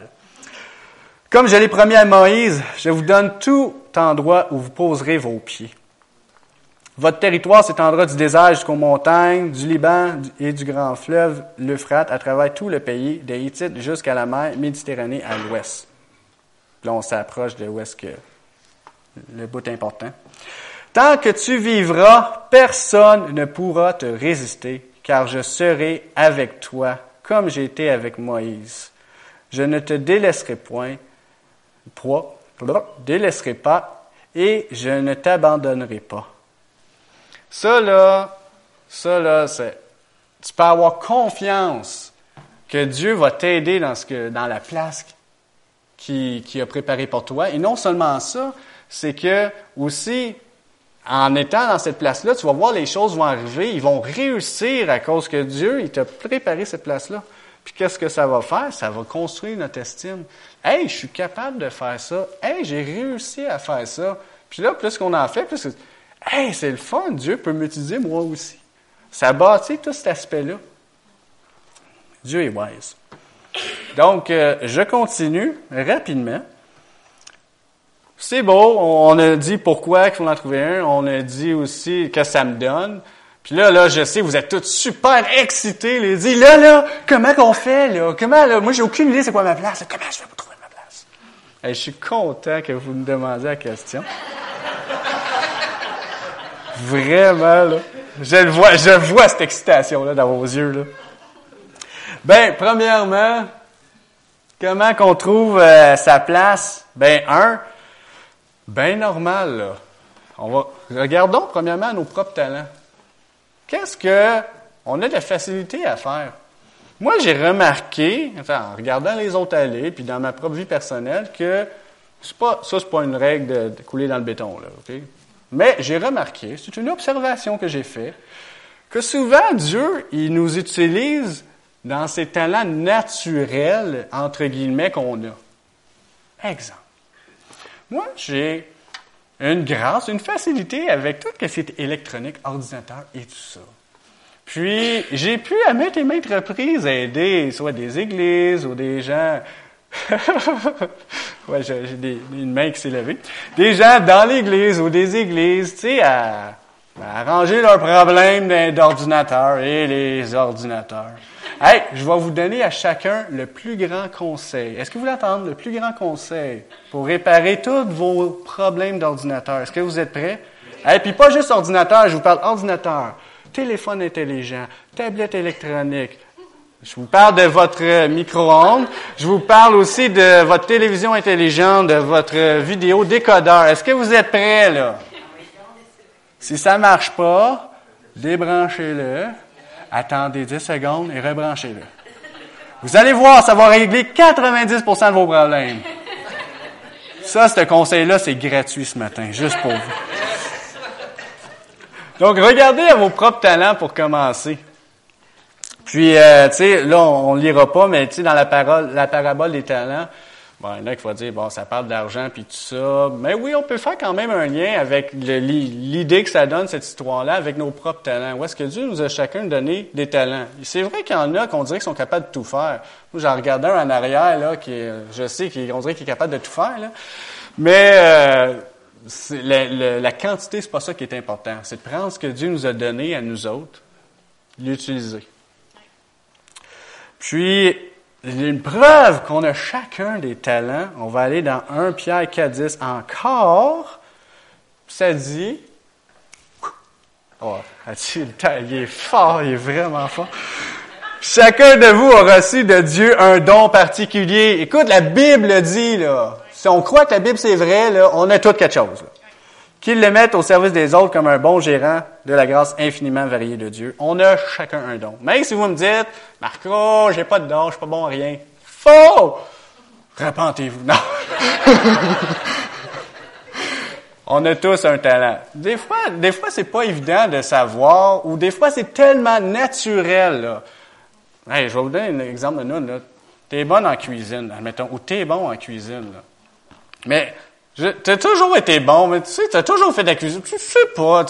S1: Comme je l'ai promis à Moïse, je vous donne tout endroit où vous poserez vos pieds. Votre territoire s'étendra du désert jusqu'aux montagnes, du Liban et du grand fleuve, l'Euphrate, à travers tout le pays, des Hittites jusqu'à la mer Méditerranée à l'ouest. Là, on s'approche de est-ce que le bout important. Tant que tu vivras, personne ne pourra te résister, car je serai avec toi, comme j'ai été avec Moïse. Je ne te délaisserai point, point, délaisserai pas, et je ne t'abandonnerai pas. Ça, là, ça, là, c'est, tu peux avoir confiance que Dieu va t'aider dans dans la place qui, qui a préparée pour toi. Et non seulement ça, c'est que aussi, en étant dans cette place-là, tu vas voir les choses vont arriver, ils vont réussir à cause que Dieu, il t'a préparé cette place-là. Puis qu'est-ce que ça va faire? Ça va construire notre estime. Hey, je suis capable de faire ça. Hey, j'ai réussi à faire ça. Puis là, plus qu'on en fait, plus Hey, c'est le fun, Dieu peut m'utiliser moi aussi. Ça bâtit tout cet aspect-là. Dieu est wise. Donc, euh, je continue rapidement. C'est beau, on a dit pourquoi qu'il faut en trouver un, on a dit aussi que ça me donne. Puis là, là, je sais, vous êtes tous super excités, les dit, là, là, comment qu'on fait, là? Comment, là? Moi, j'ai aucune idée c'est quoi ma place. Comment je vais vous trouver ma place? je suis content que vous me demandiez la question. Vraiment, là. Je le vois, je vois cette excitation-là dans vos yeux, là. Ben, premièrement, comment qu'on trouve euh, sa place? Ben, un, ben normal, là. On va, regardons premièrement nos propres talents. Qu'est-ce que on a de la facilité à faire? Moi, j'ai remarqué, en regardant les autres aller, puis dans ma propre vie personnelle, que c'est pas, ça, c'est pas une règle de, de, couler dans le béton, là, OK? Mais j'ai remarqué, c'est une observation que j'ai faite, que souvent Dieu, il nous utilise dans ces talents naturels, entre guillemets, qu'on a. Exemple. Moi, j'ai une grâce, une facilité avec tout ce qui est électronique, ordinateur et tout ça. Puis, j'ai pu à maintes et maintes reprises aider soit des églises ou des gens ouais, j'ai une main qui s'est levée. Des gens dans l'église ou des églises, tu sais, à, arranger leurs problèmes d'ordinateur et les ordinateurs. Hey, je vais vous donner à chacun le plus grand conseil. Est-ce que vous voulez entendre le plus grand conseil pour réparer tous vos problèmes d'ordinateur? Est-ce que vous êtes prêts? Et puis pas juste ordinateur, je vous parle ordinateur, téléphone intelligent, tablette électronique, je vous parle de votre micro-ondes. Je vous parle aussi de votre télévision intelligente, de votre vidéo décodeur. Est-ce que vous êtes prêts, là? Si ça marche pas, débranchez-le, attendez 10 secondes et rebranchez-le. Vous allez voir, ça va régler 90% de vos problèmes. Ça, ce conseil-là, c'est gratuit ce matin, juste pour vous. Donc, regardez à vos propres talents pour commencer. Puis, euh, tu sais, là, on, ne lira pas, mais tu sais, dans la, parole, la parabole des talents, bon, il a qui vont dire, bon, ça parle d'argent puis tout ça. Mais oui, on peut faire quand même un lien avec l'idée que ça donne, cette histoire-là, avec nos propres talents. Où est-ce que Dieu nous a chacun donné des talents? C'est vrai qu'il y en a qu'on dirait qu'ils sont capables de tout faire. Moi, j'en regardais un en arrière, là, qui je sais qu'on dirait qu'il est capable de tout faire, là. Mais, euh, la, la quantité, c'est pas ça qui est important. C'est de prendre ce que Dieu nous a donné à nous autres, l'utiliser. Puis, une preuve qu'on a chacun des talents. On va aller dans 1 Pierre 4, 10 encore. Ça dit, oh, il est fort, il est vraiment fort. Chacun de vous a reçu de Dieu un don particulier. Écoute, la Bible dit, là, si on croit que la Bible c'est vrai, là, on a tout quelque chose. Là qu'ils le mettent au service des autres comme un bon gérant de la grâce infiniment variée de Dieu. On a chacun un don. Mais si vous me dites, Marco, j'ai pas de don, je suis pas bon rien. Faux! Repentez-vous. Non. On a tous un talent. Des fois, des fois, c'est pas évident de savoir, ou des fois, c'est tellement naturel, là. je vais vous donner un exemple de nous, là. T'es bonne en cuisine, admettons, ou t'es bon en cuisine, là. Mais, t'as toujours été bon, mais tu sais, t'as toujours fait de la cuisine. Tu sais pas,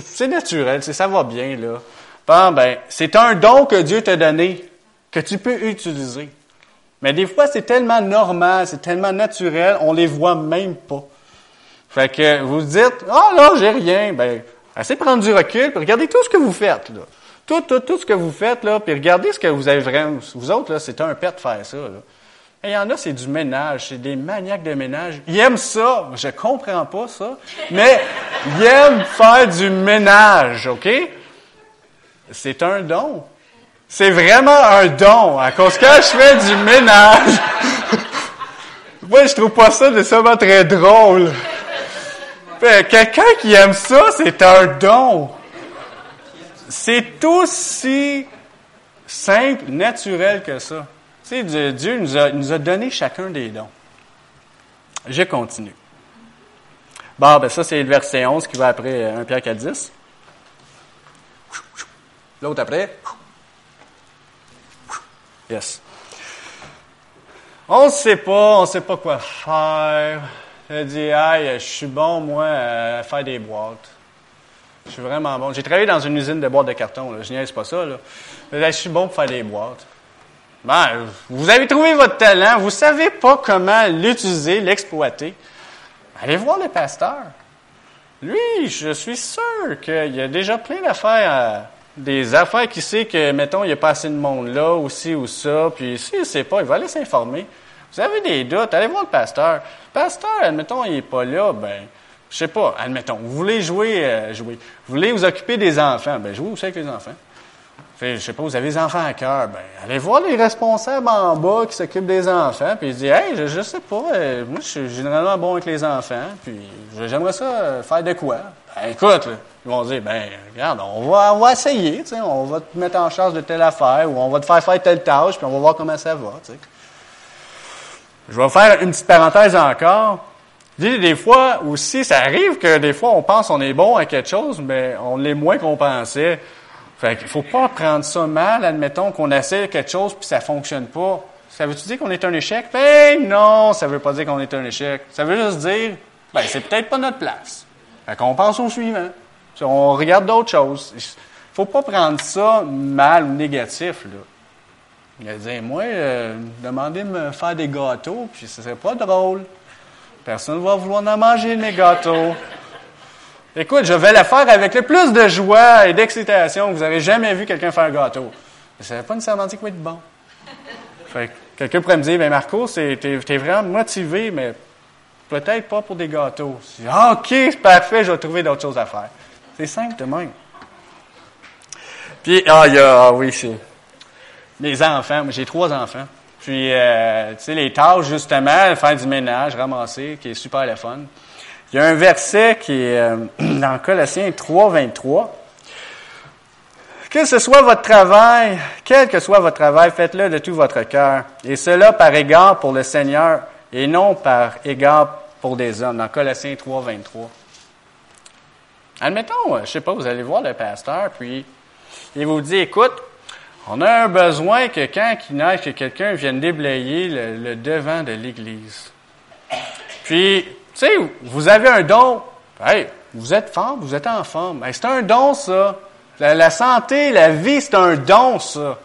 S1: c'est naturel, ça va bien, là. Bon, ben, c'est un don que Dieu t'a donné, que tu peux utiliser. Mais des fois, c'est tellement normal, c'est tellement naturel, on les voit même pas. Fait que vous dites, ah oh, là, j'ai rien. Ben, essayez prendre du recul, puis regardez tout ce que vous faites. Là. Tout, tout, tout ce que vous faites, là, puis regardez ce que vous avez vraiment. Vous autres, là, c'est un pet de faire ça. Là. Il y en a, c'est du ménage, c'est des maniaques de ménage. Ils aiment ça. Je comprends pas ça. Mais ils aiment faire du ménage, OK? C'est un don. C'est vraiment un don. À cause que je fais du ménage, moi, je trouve pas ça nécessairement très drôle. Quelqu'un qui aime ça, c'est un don. C'est aussi simple, naturel que ça. Tu sais, Dieu nous a, donné chacun des dons. Je continue. Bon, ben ça, c'est le verset 11 qui va après 1 Pierre 4, 10. L'autre après. Yes. On ne sait pas, on ne sait pas quoi faire. Je dit, hey, je suis bon, moi, à faire des boîtes. Je suis vraiment bon. J'ai travaillé dans une usine de boîtes de carton. Là. Je niaise pas ça. Là. je suis bon pour faire des boîtes. Ben, vous avez trouvé votre talent. Vous savez pas comment l'utiliser, l'exploiter. Allez voir le pasteur. Lui, je suis sûr qu'il y a déjà plein d'affaires des affaires qui sait que, mettons, il n'y a pas assez de monde là, aussi ou ça, puis s'il ne sait pas, il va aller s'informer. Vous avez des doutes, allez voir le pasteur. Le pasteur, admettons, il n'est pas là, ben, je sais pas, admettons, vous voulez jouer, euh, jouer, vous voulez vous occuper des enfants, ben, jouez aussi avec les enfants. Fait, je sais pas, vous avez des enfants à cœur, ben, allez voir les responsables en bas qui s'occupent des enfants, puis dit, hey, je, je sais pas, euh, moi, je suis généralement bon avec les enfants, puis j'aimerais ça euh, faire de quoi? Ben, écoute, ils vont dire, ben, regarde, on va, on va essayer, tu sais, on va te mettre en charge de telle affaire, ou on va te faire faire telle tâche, puis on va voir comment ça va, tu sais. Je vais faire une petite parenthèse encore. Dis, des fois aussi, ça arrive que des fois, on pense qu'on est bon à quelque chose, mais on l'est moins qu'on pensait. Fait qu'il faut pas prendre ça mal, admettons qu'on essaie quelque chose puis ça fonctionne pas. Ça veut-tu dire qu'on est un échec? Ben non, ça veut pas dire qu'on est un échec. Ça veut juste dire, ben c'est peut-être pas notre place. Fait qu'on pense au suivant. On regarde d'autres choses. faut pas prendre ça mal ou négatif, là. Il a dit, moi, euh, demandez de me faire des gâteaux, puis ce serait pas drôle. Personne ne va vouloir en manger mes gâteaux. Écoute, je vais le faire avec le plus de joie et d'excitation que vous avez jamais vu quelqu'un faire un gâteau. Mais ne veut pas nécessairement dire qu'il va être bon. Fait quelqu'un pourrait me dire, ben Marco, t'es, es vraiment motivé, mais peut-être pas pour des gâteaux. Ah, OK, c'est parfait, je vais trouver d'autres choses à faire. C'est simple de même. Puis, ah, ah oui, c'est. Les enfants, j'ai trois enfants. Puis, euh, tu sais, les tâches, justement, faire du ménage, ramasser, qui est super le fun. Il y a un verset qui est euh, dans Colossiens 3, 23. Que ce soit votre travail, quel que soit votre travail, faites-le de tout votre cœur. Et cela par égard pour le Seigneur et non par égard pour des hommes. Dans Colossiens 3, 23. Admettons, je sais pas, vous allez voir le pasteur, puis il vous dit, écoute, on a un besoin que quand il neige, que quelqu'un vienne déblayer le, devant de l'Église. Puis, tu sais, vous avez un don. Hey, vous êtes femme, vous êtes en forme. c'est un don, ça. La, santé, la vie, c'est un don, ça.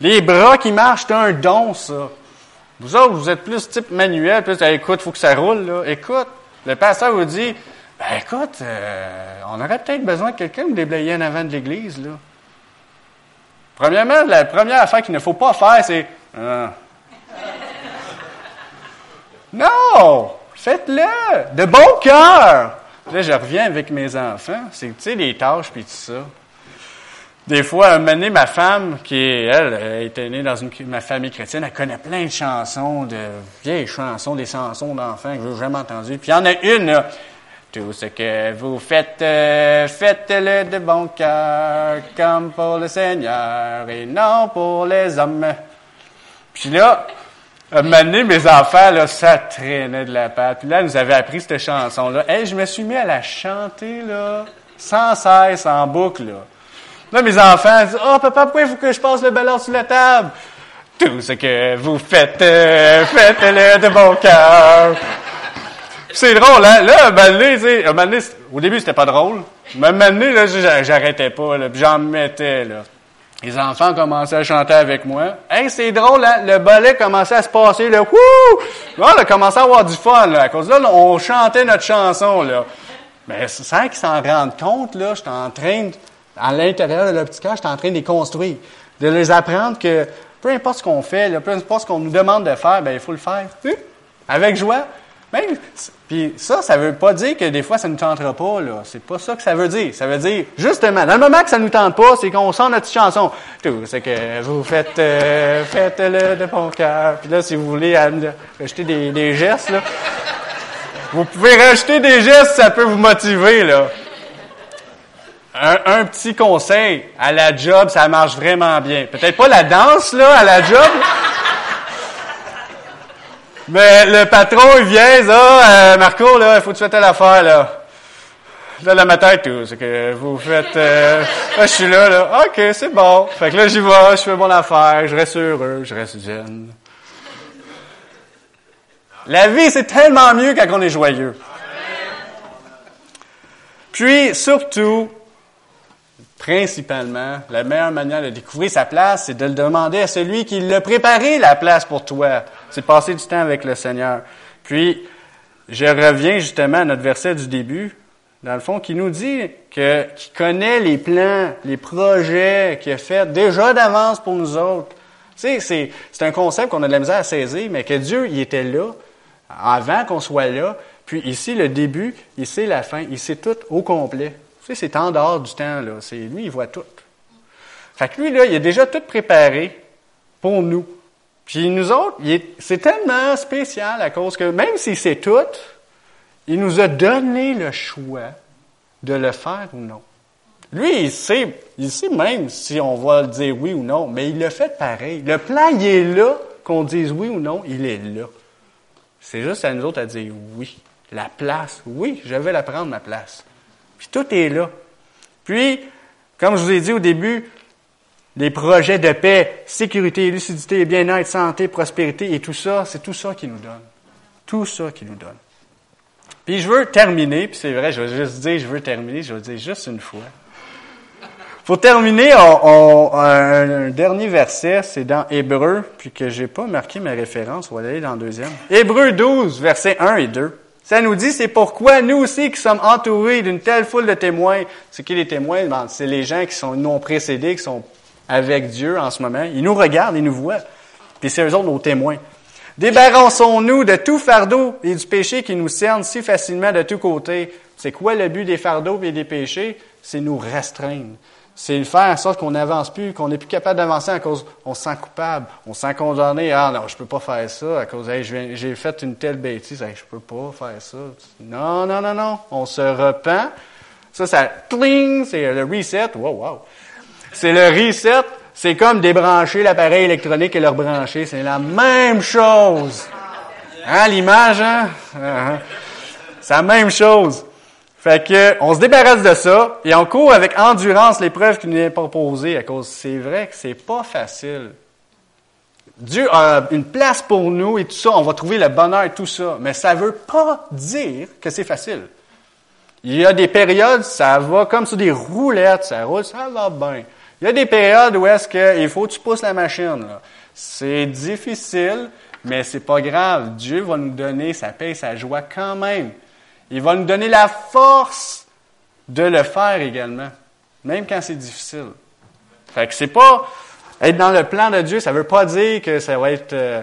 S1: Les bras qui marchent, c'est un don, ça. Vous autres, vous êtes plus type manuel, plus, écoute, faut que ça roule, là. Écoute, le pasteur vous dit, ben écoute, euh, on aurait peut-être besoin de quelqu'un de déblayer en avant de l'église, là. Premièrement, la première affaire qu'il ne faut pas faire, c'est ah. Non! Faites-le! De bon cœur! Là, je reviens avec mes enfants. C'est, tu sais, les tâches puis tout ça. Des fois, un moment ma femme, qui elle, est née dans une, ma famille chrétienne, elle connaît plein de chansons, de vieilles chansons, des chansons d'enfants que je n'ai jamais entendues. Puis il y en a une, là, tout ce que vous faites, euh, faites-le de bon cœur, comme pour le Seigneur et non pour les hommes. Puis là, un donné, mes enfants, là, ça traînait de la pâte. Puis là, ils nous avaient appris cette chanson-là. Et je me suis mis à la chanter, là, sans cesse, en boucle, là. Là, mes enfants disent, oh, papa, pourquoi il faut que je passe le ballon sur la table? tout ce que vous faites, euh, faites-le de bon cœur. C'est drôle, hein? Là, un un moment donné, au début, c'était pas drôle. Mais un moment donné, là, j'arrêtais pas, là, j'en mettais, là. Les enfants commençaient à chanter avec moi. Hey, c'est drôle, hein? Le ballet commençait à se passer, là. Wouh! On a commencé à avoir du fun. À cause de là, on chantait notre chanson, là. Mais sans qu'ils s'en rendent compte, là, j'étais en train, à l'intérieur de leur petit cœur, j'étais en train de les construire. De les apprendre que peu importe ce qu'on fait, peu importe ce qu'on nous demande de faire, ben, il faut le faire. Avec joie. Même, puis ça, ça veut pas dire que des fois, ça nous tentera pas, là. C'est pas ça que ça veut dire. Ça veut dire, justement, dans le moment que ça nous tente pas, c'est qu'on sent notre chanson. Tout, c'est que vous faites, euh, faites-le de bon cœur. Puis là, si vous voulez rajouter des, des gestes, là, vous pouvez rajouter des gestes, ça peut vous motiver, là. Un, un, petit conseil, à la job, ça marche vraiment bien. Peut-être pas la danse, là, à la job. Mais le patron, il vient, ça, euh, Marco, là, il faut que tu fasses telle affaire, là. Là, dans ma tête, tout, c'est que vous faites, euh, là, je suis là, là, ok, c'est bon. Fait que là, j'y vais, je fais mon affaire, je reste heureux, je reste jeune. La vie, c'est tellement mieux quand on est joyeux. Puis, surtout, principalement, la meilleure manière de découvrir sa place, c'est de le demander à celui qui l'a préparé la place pour toi. C'est passer du temps avec le Seigneur. Puis, je reviens justement à notre verset du début, dans le fond, qui nous dit que, qu'il connaît les plans, les projets qu'il a fait déjà d'avance pour nous autres. Tu sais, c'est, c'est un concept qu'on a de la misère à saisir, mais que Dieu, il était là, avant qu'on soit là. Puis ici, le début, ici, la fin, sait tout au complet. Tu sais, c'est en dehors du temps, là. C'est, lui, il voit tout. Fait que lui, là, il a déjà tout préparé pour nous. Puis nous autres, c'est tellement spécial à cause que même s'il sait tout, il nous a donné le choix de le faire ou non. Lui, il sait, il sait même si on va le dire oui ou non, mais il le fait pareil. Le plan, il est là, qu'on dise oui ou non, il est là. C'est juste à nous autres à dire oui. La place, oui, je vais la prendre, ma place. Puis tout est là. Puis, comme je vous ai dit au début, les projets de paix, sécurité, lucidité, bien-être, santé, prospérité et tout ça, c'est tout ça qui nous donne. Tout ça qui nous donne. Puis je veux terminer, puis c'est vrai, je vais juste dire, je veux terminer, je vais dire juste une fois. Pour terminer, un, dernier verset, c'est dans Hébreu, puis que j'ai pas marqué ma référence, on va aller dans le deuxième. Hébreu 12, versets 1 et 2. Ça nous dit, c'est pourquoi nous aussi qui sommes entourés d'une telle foule de témoins, c'est qui les témoins? Ben, c'est les gens qui sont non précédés, qui sont avec Dieu en ce moment. Ils nous regardent, ils nous voient. Puis c'est eux autres nos témoins. Débarrassons-nous de tout fardeau et du péché qui nous cerne si facilement de tous côtés. C'est quoi le but des fardeaux et des péchés? C'est nous restreindre c'est le faire en sorte qu'on n'avance plus, qu'on n'est plus capable d'avancer à cause on se sent coupable, on se sent condamné. Ah non, je peux pas faire ça à cause j'ai fait une telle bêtise, hey, je peux pas faire ça. Non, non, non, non. On se repent. Ça, ça cling, c'est le reset. Wow, wow. C'est le reset. C'est comme débrancher l'appareil électronique et le rebrancher. C'est la même chose. Hein, l'image, hein? Ah, hein? C'est la même chose. Fait que, on se débarrasse de ça et on court avec endurance l'épreuve qui nous est proposée à cause, c'est vrai que c'est pas facile. Dieu a une place pour nous et tout ça, on va trouver le bonheur et tout ça, mais ça veut pas dire que c'est facile. Il y a des périodes, ça va comme sur des roulettes, ça roule, ça va bien. Il y a des périodes où est-ce qu'il faut que tu pousses la machine, C'est difficile, mais c'est pas grave. Dieu va nous donner sa paix et sa joie quand même. Il va nous donner la force de le faire également, même quand c'est difficile. Fait que c'est pas être dans le plan de Dieu, ça veut pas dire que ça va être euh,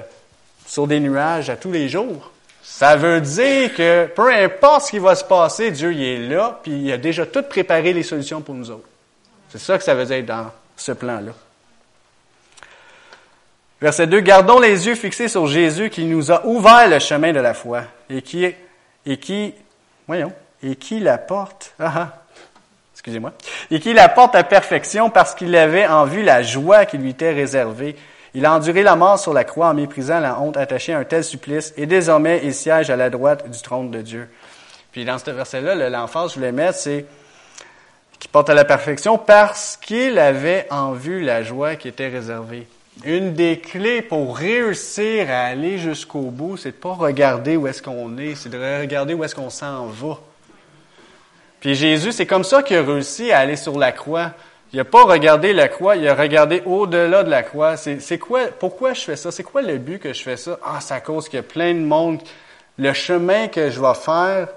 S1: sur des nuages à tous les jours. Ça veut dire que peu importe ce qui va se passer, Dieu il est là, puis il a déjà tout préparé les solutions pour nous autres. C'est ça que ça veut dire dans ce plan-là. Verset 2, Gardons les yeux fixés sur Jésus qui nous a ouvert le chemin de la foi et qui, et qui Voyons. Et qui la porte, ah, ah, excusez-moi, et qui la porte à perfection parce qu'il avait en vue la joie qui lui était réservée. Il a enduré la mort sur la croix en méprisant la honte attachée à un tel supplice, et désormais il siège à la droite du trône de Dieu. Puis dans ce verset-là, l'emphase, je voulais mettre, c'est qui porte à la perfection parce qu'il avait en vue la joie qui était réservée. Une des clés pour réussir à aller jusqu'au bout, c'est de pas regarder où est-ce qu'on est, c'est de regarder où est-ce qu'on s'en va. Puis Jésus, c'est comme ça qu'il a réussi à aller sur la croix. Il n'a pas regardé la croix, il a regardé au-delà de la croix. C'est quoi, pourquoi je fais ça? C'est quoi le but que je fais ça? Ah, c'est à cause qu'il y a plein de monde. Le chemin que je vais faire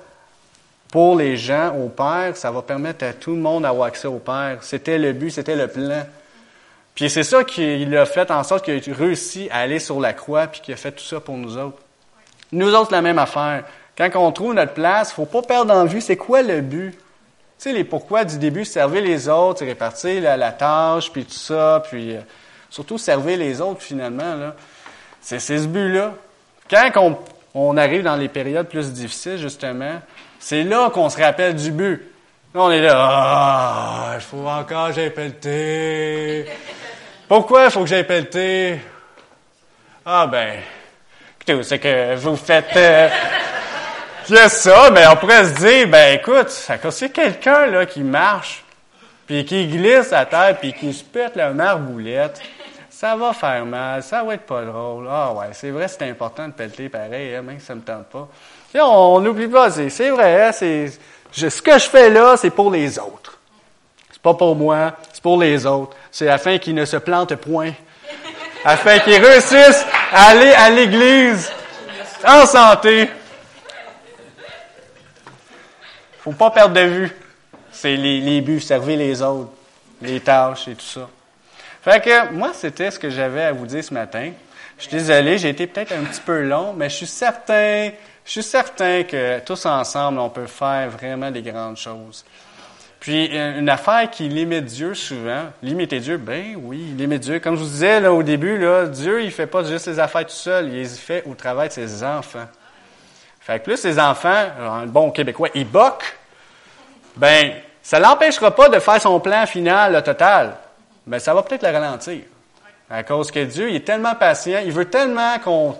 S1: pour les gens au Père, ça va permettre à tout le monde d'avoir accès au Père. C'était le but, c'était le plan. Puis c'est ça qu'il a fait en sorte qu'il a réussi à aller sur la croix, puis qu'il a fait tout ça pour nous autres. Nous autres, la même affaire. Quand on trouve notre place, faut pas perdre en vue c'est quoi le but? Tu sais, les pourquoi du début, servir les autres, répartir la, tâche, puis tout ça, puis euh, surtout servir les autres finalement. Là. C'est, ce but-là. Quand on, on, arrive dans les périodes plus difficiles, justement, c'est là qu'on se rappelle du but. Là, on est là, ah, il faut encore que j'aille pelleter. Pourquoi il faut que j'aille pelleter? Ah ben, écoutez, c'est que vous faites... Euh, a ça, mais on pourrait se dire, ben écoute, c'est quelqu'un là qui marche, puis qui glisse à terre, puis qui se pète la marboulette, ça va faire mal, ça va être pas drôle. Ah ouais, c'est vrai, c'est important de pelleter pareil, hein, même si ça me tente pas. Et on n'oublie pas, c'est vrai, hein, c'est ce que je fais là, c'est pour les autres. Pas pour moi, c'est pour les autres. C'est afin qu'ils ne se plantent point. Afin qu'ils réussissent à aller à l'église en santé. Faut pas perdre de vue. C'est les, les buts, servir les autres, les tâches et tout ça. Fait que moi, c'était ce que j'avais à vous dire ce matin. Je suis désolé, j'ai été peut-être un petit peu long, mais je suis certain, je suis certain que tous ensemble, on peut faire vraiment des grandes choses. Puis une affaire qui limite Dieu souvent, limiter Dieu, ben oui, limite Dieu. Comme je vous disais là au début, là, Dieu il fait pas juste ses affaires tout seul, il les fait au travail de ses enfants. Fait que plus ses enfants, un bon québécois, ils boquent, ben, ça l'empêchera pas de faire son plan final, total. Mais ça va peut-être le ralentir. À cause que Dieu, il est tellement patient, il veut tellement qu'on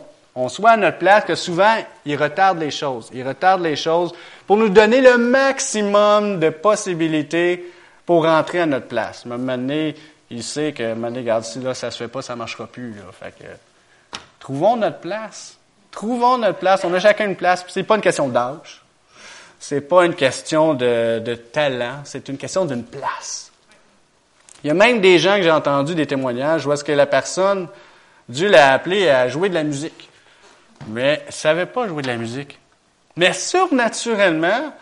S1: soit à notre place que souvent, il retarde les choses. Il retarde les choses pour nous donner le maximum de possibilités pour rentrer à notre place. Mais maintenant, il sait que, maintenant, regarde, si là, ça se fait pas, ça marchera plus. Là. Fait que, trouvons notre place. Trouvons notre place. On a chacun une place. C'est pas une question d'âge. C'est pas une question de, talent. C'est une question d'une place. Il y a même des gens que j'ai entendus des témoignages où est-ce que la personne, Dieu l'a appelé à jouer de la musique. Mais elle savait pas jouer de la musique. Mais surnaturellement,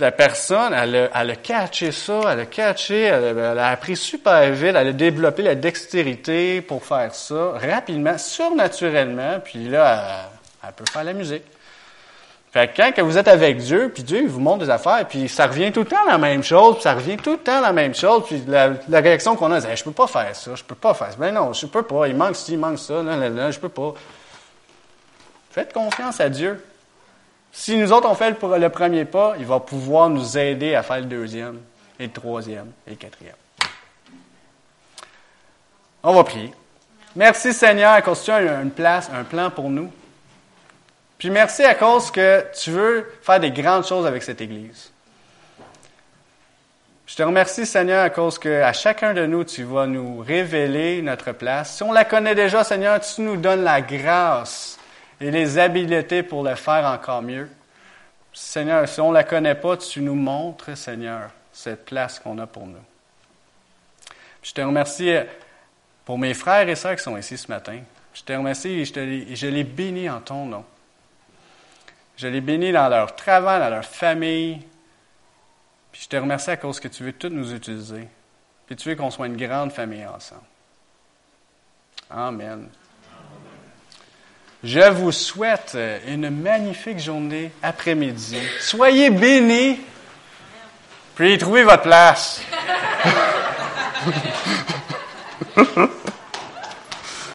S1: la personne, elle a, elle a catché ça, elle a catché, elle a, elle a, appris super vite, elle a développé la dextérité pour faire ça rapidement, surnaturellement, puis là, elle peut faire la musique. Fait que quand vous êtes avec Dieu, puis Dieu vous montre des affaires, puis ça revient tout le temps la même chose, puis ça revient tout le temps la même chose, puis la, réaction qu'on a, c'est je peux pas faire ça, je peux pas faire ça. Ben non, je peux pas, il manque ci, il manque ça, là, là, là, je peux pas. Faites confiance à Dieu. Si nous autres on fait le, premier pas, il va pouvoir nous aider à faire le deuxième, et le troisième, et le quatrième. On va prier. Merci Seigneur à cause tu as une place, un plan pour nous. Puis merci à cause que tu veux faire des grandes choses avec cette Église. Je te remercie, Seigneur, à cause que à chacun de nous, tu vas nous révéler notre place. Si on la connaît déjà, Seigneur, tu nous donnes la grâce et les habiletés pour le faire encore mieux. Seigneur, si on ne la connaît pas, tu nous montres, Seigneur, cette place qu'on a pour nous. Je te remercie pour mes frères et sœurs qui sont ici ce matin. Je te remercie et je les bénis en ton nom. Je les bénis dans leur travail, dans leur famille. Puis je te remercie à cause que tu veux toutes nous utiliser. Puis tu veux qu'on soit une grande famille ensemble. Amen. Je vous souhaite une magnifique journée après-midi. Soyez bénis. Puis trouvez votre place.